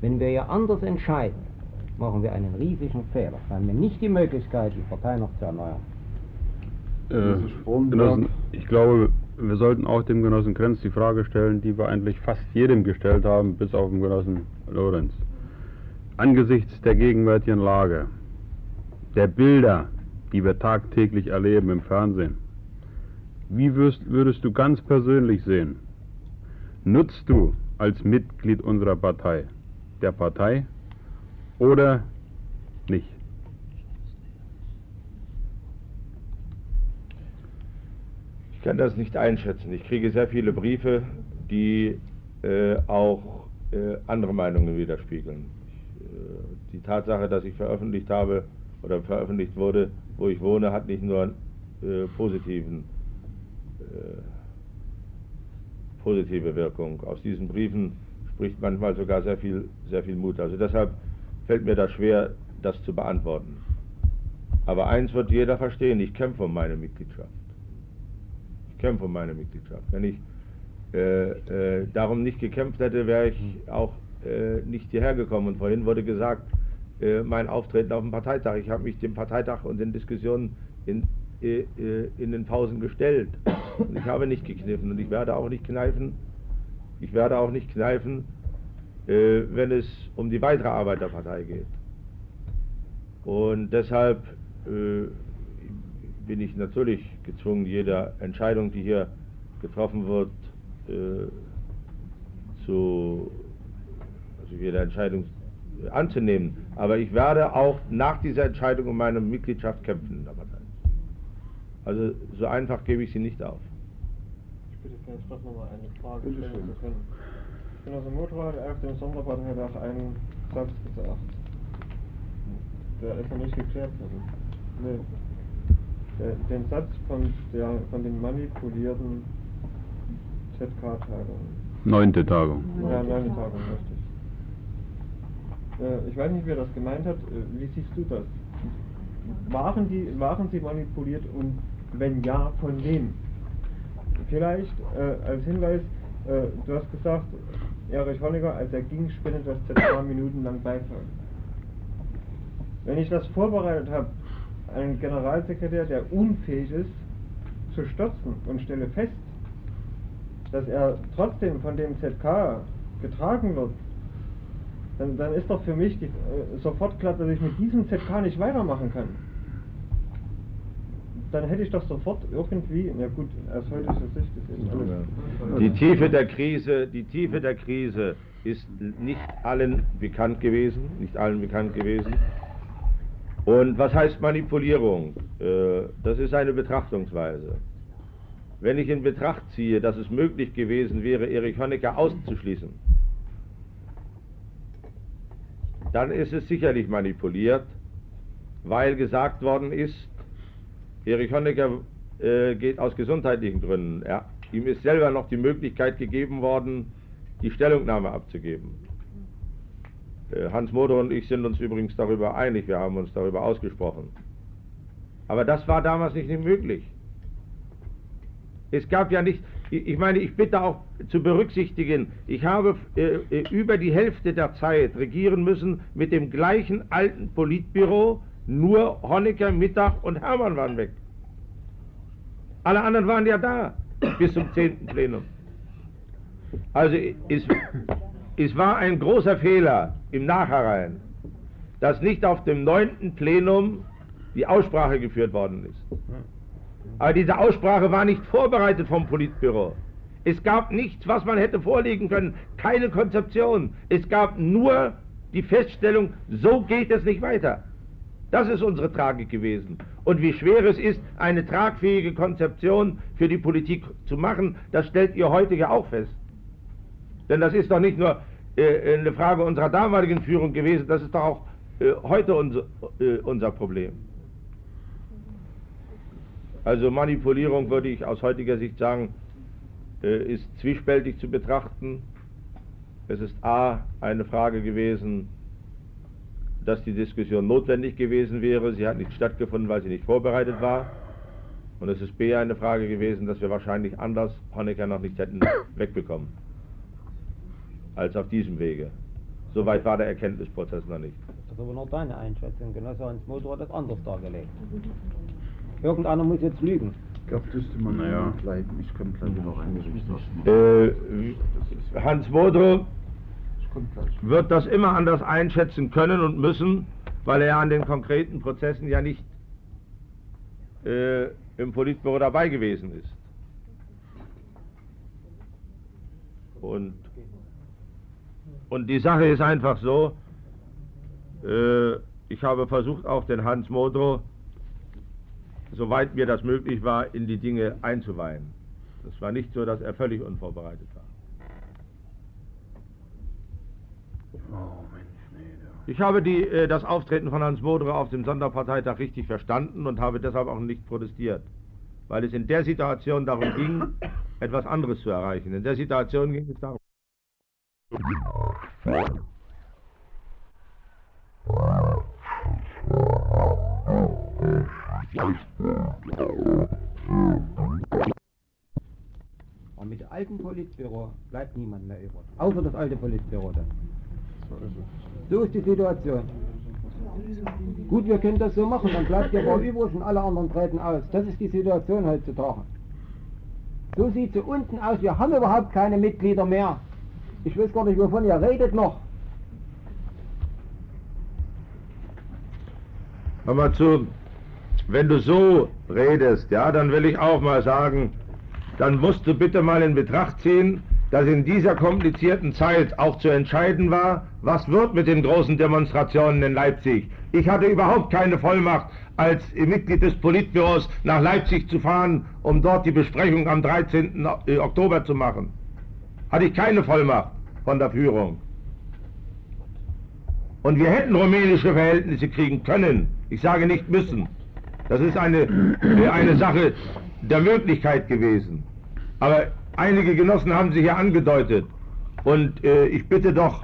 Wenn wir ja anders entscheiden, machen wir einen riesigen Fehler. Dann haben wir nicht die Möglichkeit, die Partei noch zu erneuern. Äh, Genossen, ich glaube, wir sollten auch dem Genossen Krenz die Frage stellen, die wir eigentlich fast jedem gestellt haben, bis auf den Genossen Lorenz angesichts der gegenwärtigen Lage, der Bilder, die wir tagtäglich erleben im Fernsehen. Wie würdest, würdest du ganz persönlich sehen? Nutzt du als Mitglied unserer Partei der Partei oder nicht? Ich kann das nicht einschätzen. Ich kriege sehr viele Briefe, die äh, auch äh, andere Meinungen widerspiegeln. Äh, die Tatsache, dass ich veröffentlicht habe oder veröffentlicht wurde, wo ich wohne, hat nicht nur äh, positiven, äh, positive Wirkung. Aus diesen Briefen spricht manchmal sogar sehr viel, sehr viel Mut. Also deshalb fällt mir das schwer, das zu beantworten. Aber eins wird jeder verstehen, ich kämpfe um meine Mitgliedschaft. Ich kämpfe um meine Mitgliedschaft. Wenn ich äh, äh, darum nicht gekämpft hätte, wäre ich auch äh, nicht hierher gekommen. Und vorhin wurde gesagt, äh, mein Auftreten auf dem Parteitag. Ich habe mich dem Parteitag und den Diskussionen in, äh, äh, in den Pausen gestellt. Und ich habe nicht gekniffen und ich werde auch nicht kneifen. Ich werde auch nicht kneifen, wenn es um die weitere Arbeit der Partei geht. Und deshalb bin ich natürlich gezwungen, jede Entscheidung, die hier getroffen wird, äh, zu, jede Entscheidung anzunehmen. Aber ich werde auch nach dieser Entscheidung um meine Mitgliedschaft kämpfen in der Partei. Also so einfach gebe ich sie nicht auf. Ich bitte ganz kurz nochmal eine Frage stellen zu können. Genosse Motorrad auf dem Sonderparteitag einen Satz gesagt. Der ist noch nicht geklärt worden. Nee. Der, den Satz von, der, von den manipulierten ZK-Tagung. Neunte Tagung. Ja, neunte Tagung, richtig. Äh, ich weiß nicht, wer das gemeint hat. Äh, wie siehst du das? Waren, die, waren sie manipuliert und wenn ja, von wem? Vielleicht äh, als Hinweis, äh, du hast gesagt, Erich Honecker, als er ging, spendet das ZK minutenlang Beifall. Wenn ich das vorbereitet habe, einen Generalsekretär, der unfähig ist, zu stürzen und stelle fest, dass er trotzdem von dem ZK getragen wird, dann, dann ist doch für mich die, äh, sofort klar, dass ich mit diesem ZK nicht weitermachen kann. Dann hätte ich doch sofort irgendwie, ja gut, heutiger Sicht ist eben alles. Die Tiefe der Krise, die Tiefe der Krise ist nicht allen bekannt gewesen, nicht allen bekannt gewesen. Und was heißt Manipulierung? Äh, das ist eine Betrachtungsweise. Wenn ich in Betracht ziehe, dass es möglich gewesen wäre, Erich Honecker auszuschließen, dann ist es sicherlich manipuliert, weil gesagt worden ist, Erich Honecker äh, geht aus gesundheitlichen Gründen. Er, ihm ist selber noch die Möglichkeit gegeben worden, die Stellungnahme abzugeben. Äh, Hans Moder und ich sind uns übrigens darüber einig, wir haben uns darüber ausgesprochen. Aber das war damals nicht möglich. Es gab ja nicht, ich meine, ich bitte auch zu berücksichtigen, ich habe äh, äh, über die Hälfte der Zeit regieren müssen mit dem gleichen alten Politbüro, nur Honecker, Mittag und Hermann waren weg. Alle anderen waren ja da bis zum 10. Plenum. Also es, es war ein großer Fehler im Nachhinein, dass nicht auf dem 9. Plenum die Aussprache geführt worden ist. Aber diese Aussprache war nicht vorbereitet vom Politbüro. Es gab nichts, was man hätte vorlegen können, keine Konzeption. Es gab nur die Feststellung, so geht es nicht weiter. Das ist unsere Tragik gewesen. Und wie schwer es ist, eine tragfähige Konzeption für die Politik zu machen, das stellt ihr heute ja auch fest. Denn das ist doch nicht nur äh, eine Frage unserer damaligen Führung gewesen, das ist doch auch äh, heute unser, äh, unser Problem. Also Manipulierung würde ich aus heutiger Sicht sagen, äh, ist zwiespältig zu betrachten. Es ist A eine Frage gewesen, dass die Diskussion notwendig gewesen wäre. Sie hat nicht stattgefunden, weil sie nicht vorbereitet war. Und es ist B eine Frage gewesen, dass wir wahrscheinlich anders Honecker noch nicht hätten wegbekommen. Als auf diesem Wege. Soweit war der Erkenntnisprozess noch nicht. Das ist aber noch deine Einschätzung. Genosse Hans Motor hat das anders dargelegt. Irgendeiner muss jetzt lügen. Ich glaube, das ist man naja. bleiben. Ich kann gleich noch eine äh, Hans Modrow wird das immer anders einschätzen können und müssen, weil er an den konkreten Prozessen ja nicht äh, im Politbüro dabei gewesen ist. Und, und die Sache ist einfach so, äh, ich habe versucht, auch den Hans Modrow, soweit mir das möglich war, in die Dinge einzuweihen. Es war nicht so, dass er völlig unvorbereitet war. Ich habe die, äh, das Auftreten von Hans Modrow auf dem Sonderparteitag richtig verstanden und habe deshalb auch nicht protestiert, weil es in der Situation darum ging, etwas anderes zu erreichen. In der Situation ging es darum. Aber mit dem alten Politbüro bleibt niemand mehr über. Außer das alte Politbüro dann. So ist die Situation. Gut, wir können das so machen, dann bleibt ihr aber übrig und alle anderen treten aus. Das ist die Situation heutzutage. So sieht sie unten aus. Wir haben überhaupt keine Mitglieder mehr. Ich weiß gar nicht, wovon ihr redet noch. Mal zu, wenn du so redest, ja, dann will ich auch mal sagen, dann musst du bitte mal in Betracht ziehen, dass in dieser komplizierten Zeit auch zu entscheiden war, was wird mit den großen Demonstrationen in Leipzig. Ich hatte überhaupt keine Vollmacht, als Mitglied des Politbüros nach Leipzig zu fahren, um dort die Besprechung am 13. Oktober zu machen. Hatte ich keine Vollmacht von der Führung. Und wir hätten rumänische Verhältnisse kriegen können. Ich sage nicht müssen. Das ist eine, eine Sache der Möglichkeit gewesen. Aber einige Genossen haben sich ja angedeutet. Und äh, ich bitte doch,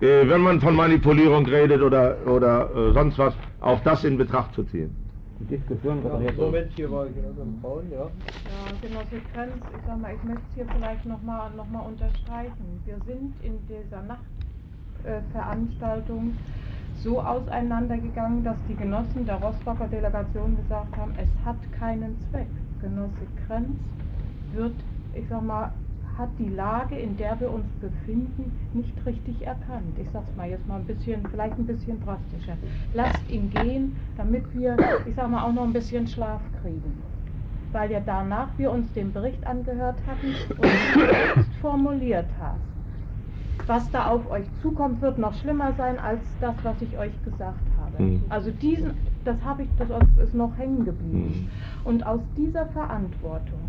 äh, wenn man von Manipulierung redet oder, oder äh, sonst was, auch das in Betracht zu ziehen. Die Diskussion Ja, jetzt Moment, hier war Braun, ja. Ja, Genosse Krenz, ich sag mal, ich möchte es hier vielleicht nochmal noch mal unterstreichen. Wir sind in dieser Nachtveranstaltung so auseinandergegangen, dass die Genossen der Rostocker Delegation gesagt haben, es hat keinen Zweck. Genosse Krenz wird, ich sag mal, hat die Lage, in der wir uns befinden, nicht richtig erkannt. Ich sag's mal jetzt mal ein bisschen, vielleicht ein bisschen drastischer. Lasst ihn gehen, damit wir, ich sag mal, auch noch ein bisschen Schlaf kriegen. Weil ja danach wir uns den Bericht angehört hatten und formuliert hast. Was da auf euch zukommt, wird noch schlimmer sein als das, was ich euch gesagt habe. Mhm. Also diesen, das habe ich, das ist noch hängen geblieben. Und aus dieser Verantwortung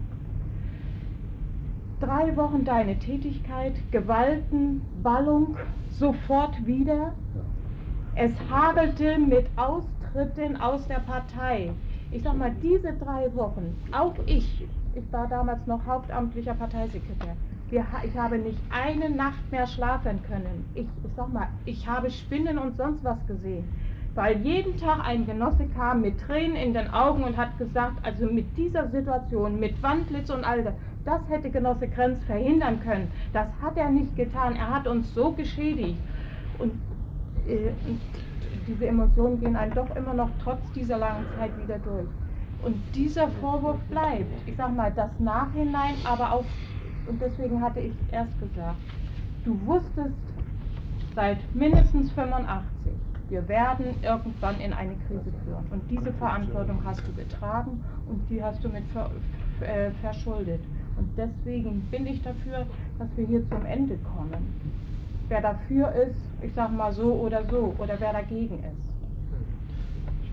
drei Wochen deine Tätigkeit, Gewalten, Ballung, sofort wieder. Es hagelte mit Austritten aus der Partei. Ich sag mal, diese drei Wochen, auch ich, ich war damals noch hauptamtlicher Parteisekretär, wir, ich habe nicht eine Nacht mehr schlafen können. Ich, ich sag mal, ich habe Spinnen und sonst was gesehen. Weil jeden Tag ein Genosse kam mit Tränen in den Augen und hat gesagt, also mit dieser Situation, mit Wandlitz und all das, das hätte Genosse Krenz verhindern können. Das hat er nicht getan. Er hat uns so geschädigt. Und, äh, diese Emotionen gehen einem doch immer noch trotz dieser langen Zeit wieder durch. Und dieser Vorwurf bleibt. Ich sag mal, das Nachhinein, aber auch, und deswegen hatte ich erst gesagt, du wusstest seit mindestens 85, wir werden irgendwann in eine Krise führen. Und diese Verantwortung hast du getragen und die hast du mit ver, äh, verschuldet. Und deswegen bin ich dafür, dass wir hier zum Ende kommen. Wer dafür ist, ich sag mal so oder so, oder wer dagegen ist.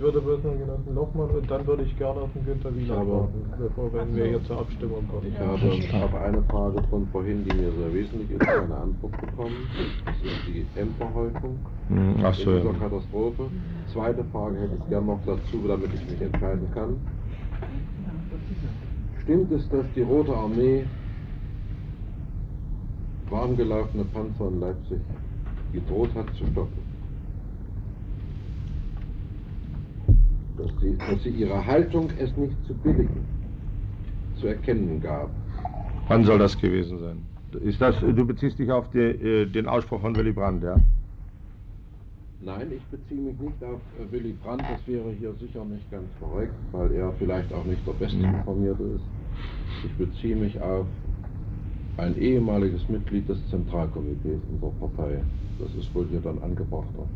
Ich würde bloß noch Genossen Lochmann und dann würde ich gerne auf den Günther Wieler warten, bevor wenn wir hier zur Abstimmung kommen. Ich habe auf eine Frage von vorhin, die mir sehr wesentlich ist, eine Antwort bekommen. Das ist die Ämterhäufung Hm, Ach so, in ja. dieser Katastrophe. Zweite Frage hätte ich gerne noch dazu, damit ich mich entscheiden kann. Stimmt es, dass die Rote Armee warmgelaufene Panzer in Leipzig gedroht hat zu stoppen? Dass sie, dass sie ihre Haltung, es nicht zu billigen, zu erkennen gab. Wann soll das gewesen sein? Ist das, du beziehst dich auf die, äh, den Ausspruch von Willy Brandt, ja? Nein, ich beziehe mich nicht auf äh, Willy Brandt, das wäre hier sicher nicht ganz korrekt, weil er vielleicht auch nicht der Beste Mhm. informierte ist. Ich beziehe mich auf ein ehemaliges Mitglied des Zentralkomitees unserer Partei. Das ist wohl hier dann angebrachter.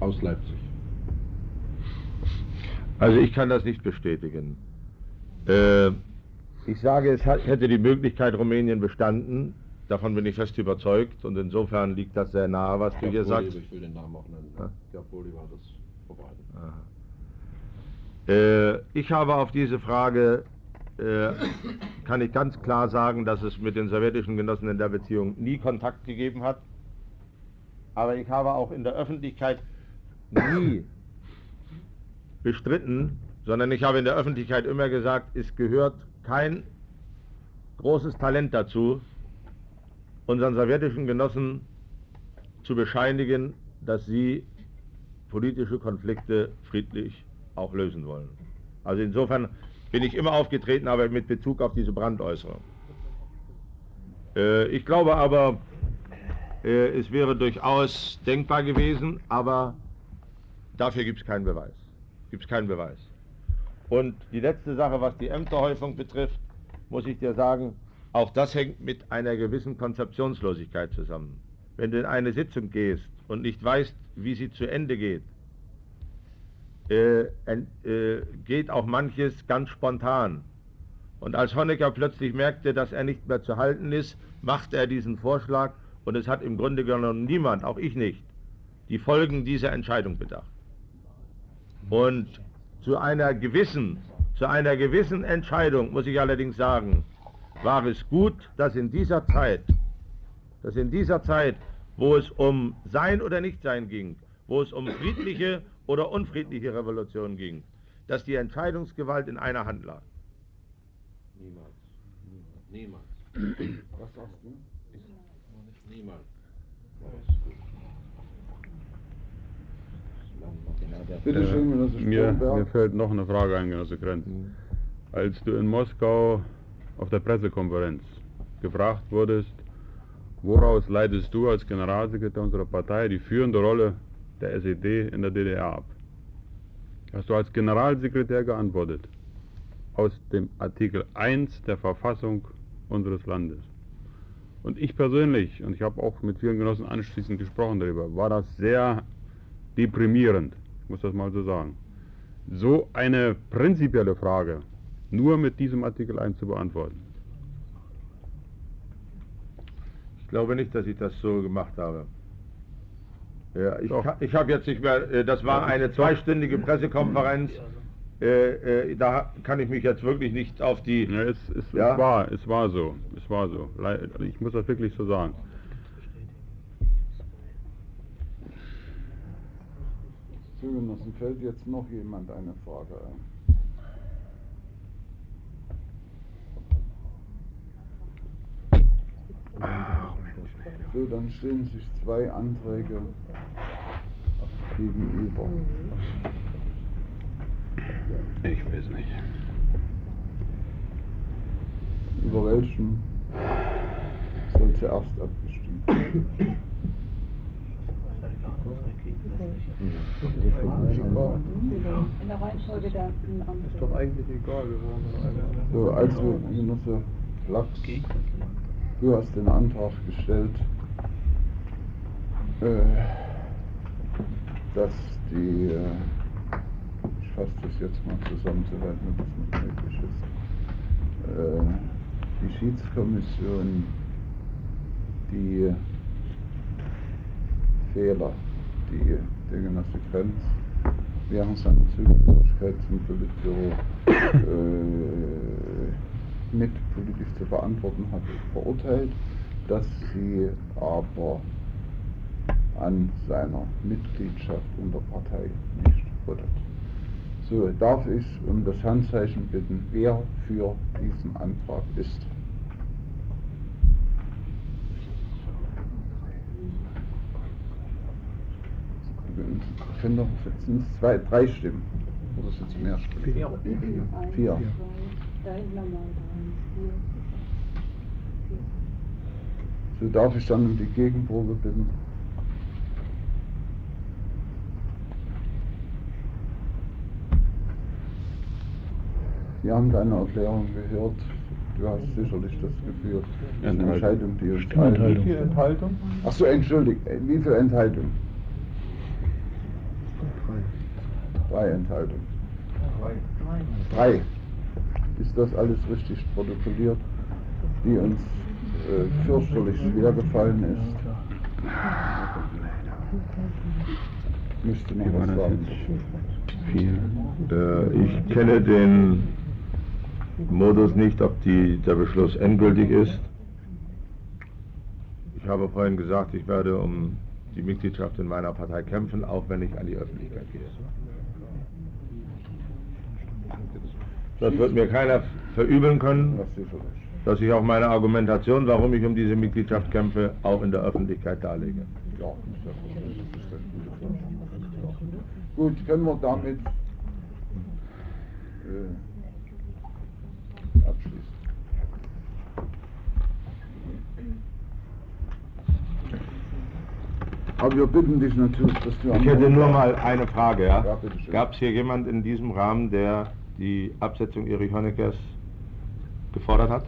Aus Leipzig. Also ich kann das nicht bestätigen. Äh, ich sage, es hat, hätte die Möglichkeit Rumänien bestanden. Davon bin ich fest überzeugt und insofern liegt das sehr nahe, was du hier sagst. Ich will den Namen auch nennen. Ja. War das verbreitet. Äh, ich habe auf diese Frage, äh, kann ich ganz klar sagen, dass es mit den sowjetischen Genossen in der Beziehung nie Kontakt gegeben hat. Aber ich habe auch in der Öffentlichkeit nie bestritten, sondern ich habe in der Öffentlichkeit immer gesagt, es gehört kein großes Talent dazu, unseren sowjetischen Genossen zu bescheinigen, dass sie politische Konflikte friedlich auch lösen wollen. Also insofern bin ich immer aufgetreten, aber mit Bezug auf diese Brandäußerung. Äh, ich glaube aber, äh, es wäre durchaus denkbar gewesen, aber dafür gibt es keinen Beweis. Gibt es keinen Beweis. Und die letzte Sache, was die Ämterhäufung betrifft, muss ich dir sagen, auch das hängt mit einer gewissen Konzeptionslosigkeit zusammen. Wenn du in eine Sitzung gehst und nicht weißt, wie sie zu Ende geht, äh, äh, geht auch manches ganz spontan. Und als Honecker plötzlich merkte, dass er nicht mehr zu halten ist, machte er diesen Vorschlag und es hat im Grunde genommen niemand, auch ich nicht, die Folgen dieser Entscheidung bedacht. Und zu einer gewissen, zu einer gewissen Entscheidung muss ich allerdings sagen, war es gut, dass in dieser Zeit, dass in dieser Zeit, wo es um Sein oder Nichtsein ging, wo es um friedliche oder unfriedliche Revolution ging, dass die Entscheidungsgewalt in einer Hand lag. Niemals. Niemals. Was sagst du? Niemals. Bitte schön, Genosse mir, Stromberg. mir fällt noch eine Frage ein, Genosse Krenz. Als du in Moskau auf der Pressekonferenz gefragt wurdest, woraus leitest du als Generalsekretär unserer Partei die führende Rolle der SED in der DDR ab? Hast du als Generalsekretär geantwortet, aus dem Artikel 1 der Verfassung unseres Landes. Und ich persönlich, und ich habe auch mit vielen Genossen anschließend gesprochen darüber, war das sehr deprimierend, ich muss das mal so sagen. So eine prinzipielle Frage nur mit diesem Artikel 1 zu beantworten. Ich glaube nicht, dass ich das so gemacht habe. Ja, ich, ich habe jetzt nicht mehr, äh, das war eine zweistündige Pressekonferenz, äh, äh, da kann ich mich jetzt wirklich nicht auf die... Ja, es, es, Ja? es, war, es war so, es war so. Ich muss das wirklich so sagen. Genossen, fällt jetzt noch jemand eine Frage ein? So, dann stehen sich zwei Anträge gegenüber. Ich weiß nicht. Über welchen soll zuerst abgestimmt werden? In der Reihenfolge der Anträge. Ist doch eigentlich egal, wir wollen So, also, Genosse Lachs, du hast den Antrag gestellt, äh, dass die, äh, ich fasse das jetzt mal zusammen, soweit mir das nicht möglich ist, äh, die Schiedskommission die Fehler, die der Genosse Krenz während seiner Zugehörigkeit zum Politbüro äh, mit politisch zu verantworten hatte, verurteilt, dass sie aber an seiner Mitgliedschaft in der Partei nicht rüttet. So, darf ich um das Handzeichen bitten, wer für diesen Antrag ist. Sie können doch, sind es zwei, drei Stimmen? Oder sind es mehr Stimmen? Vier. Vier. So darf ich dann um die Gegenprobe bitten. Wir haben deine Erklärung gehört. Du hast sicherlich das Gefühl, die Enthaltung. Entscheidung, die allen- Wie viel Enthaltung? Ach so, entschuldigt. Wie viel Enthaltung? Drei Enthaltungen. Drei. Ist das alles richtig protokolliert, die uns äh, fürchterlich schwer gefallen ist? Müsste noch was sagen. Viel. Äh, ich kenne den Modus nicht, ob die, der Beschluss endgültig ist. Ich habe vorhin gesagt, ich werde um die Mitgliedschaft in meiner Partei kämpfen, auch wenn ich an die Öffentlichkeit gehe. Das wird mir keiner verübeln können, dass ich auch meine Argumentation, warum ich um diese Mitgliedschaft kämpfe, auch in der Öffentlichkeit darlege. Ja, Gut, können wir damit äh, abschließen. Aber wir bitten dich natürlich, dass du Ich hätte nur mal eine Frage. Ja? Ja. Gab es hier jemand in diesem Rahmen, der die Absetzung Erich Honeckers gefordert hat?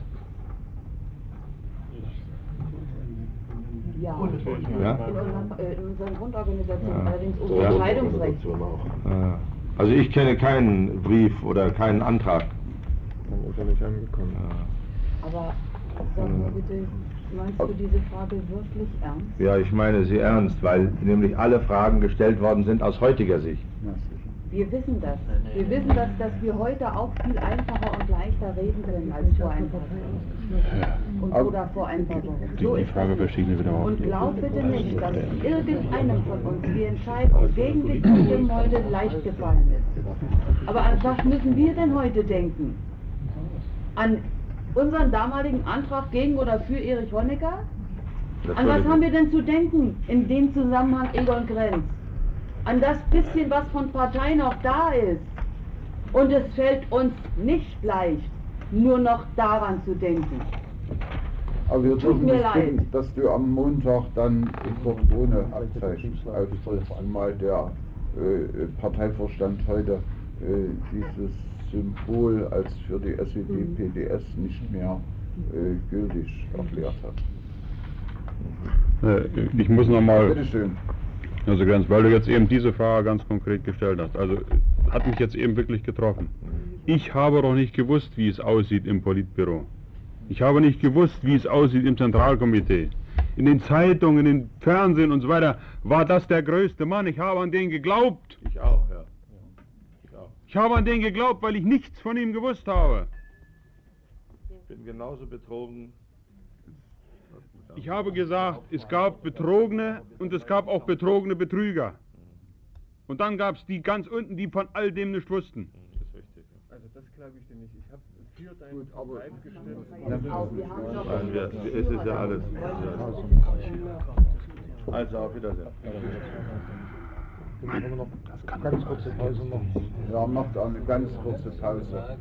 Ja. Ja? In, unserer, äh, in unserer Grundorganisation, Ja. allerdings ohne Ja. Entscheidungsrecht. Ah. Also ich kenne keinen Brief oder keinen Antrag. Dann ist er nicht angekommen. Aber sag mir bitte, meinst du diese Frage wirklich ernst? Ja, ich meine sie ernst, weil nämlich alle Fragen gestellt worden sind aus heutiger Sicht. Wir wissen das. Wir wissen das, dass wir heute auch viel einfacher und leichter reden können als vor ein paar Wochen. Und oder vor ein paar Wochen. So Die ist Frage Und glaub bitte nicht, dass irgendeinem von uns die Entscheidung gegen dich zu stimmen heute leicht gefallen ist. Aber an was müssen wir denn heute denken? An unseren damaligen Antrag gegen oder für Erich Honecker? An was haben wir denn zu denken in dem Zusammenhang Egon Grenz? An das bisschen, was von Partei noch da ist. Und es fällt uns nicht leicht, nur noch daran zu denken. Aber wir Tut dürfen mir leid. bitten, dass du am Montag dann dort ohne Abzeichen auftrittst, zumal der äh, Parteivorstand heute äh, dieses Symbol als für die SED-PDS nicht mehr äh, gültig erklärt hat. Äh, Ich muss nochmal, Bitte schön. Also ganz, weil du jetzt eben diese Frage ganz konkret gestellt hast. Also hat mich jetzt eben wirklich getroffen. Ich habe doch nicht gewusst, wie es aussieht im Politbüro. Ich habe nicht gewusst, wie es aussieht im Zentralkomitee. In den Zeitungen, im Fernsehen und so weiter war das der größte Mann. Ich habe an den geglaubt. Ich auch, ja. Ich auch. Ich habe an den geglaubt, weil ich nichts von ihm gewusst habe. Ich bin genauso betrogen. Ich habe gesagt, es gab Betrogene und es gab auch betrogene Betrüger. Und dann gab es die ganz unten, die von all dem nicht wussten. Das ist richtig. Also das glaube ich dir nicht. Ich habe für dein Gut, aber- Verbleib gestimmt. Nein, wir, es ist ja alles. Also auf Wiedersehen. Ja, macht eine ganz kurze Pause.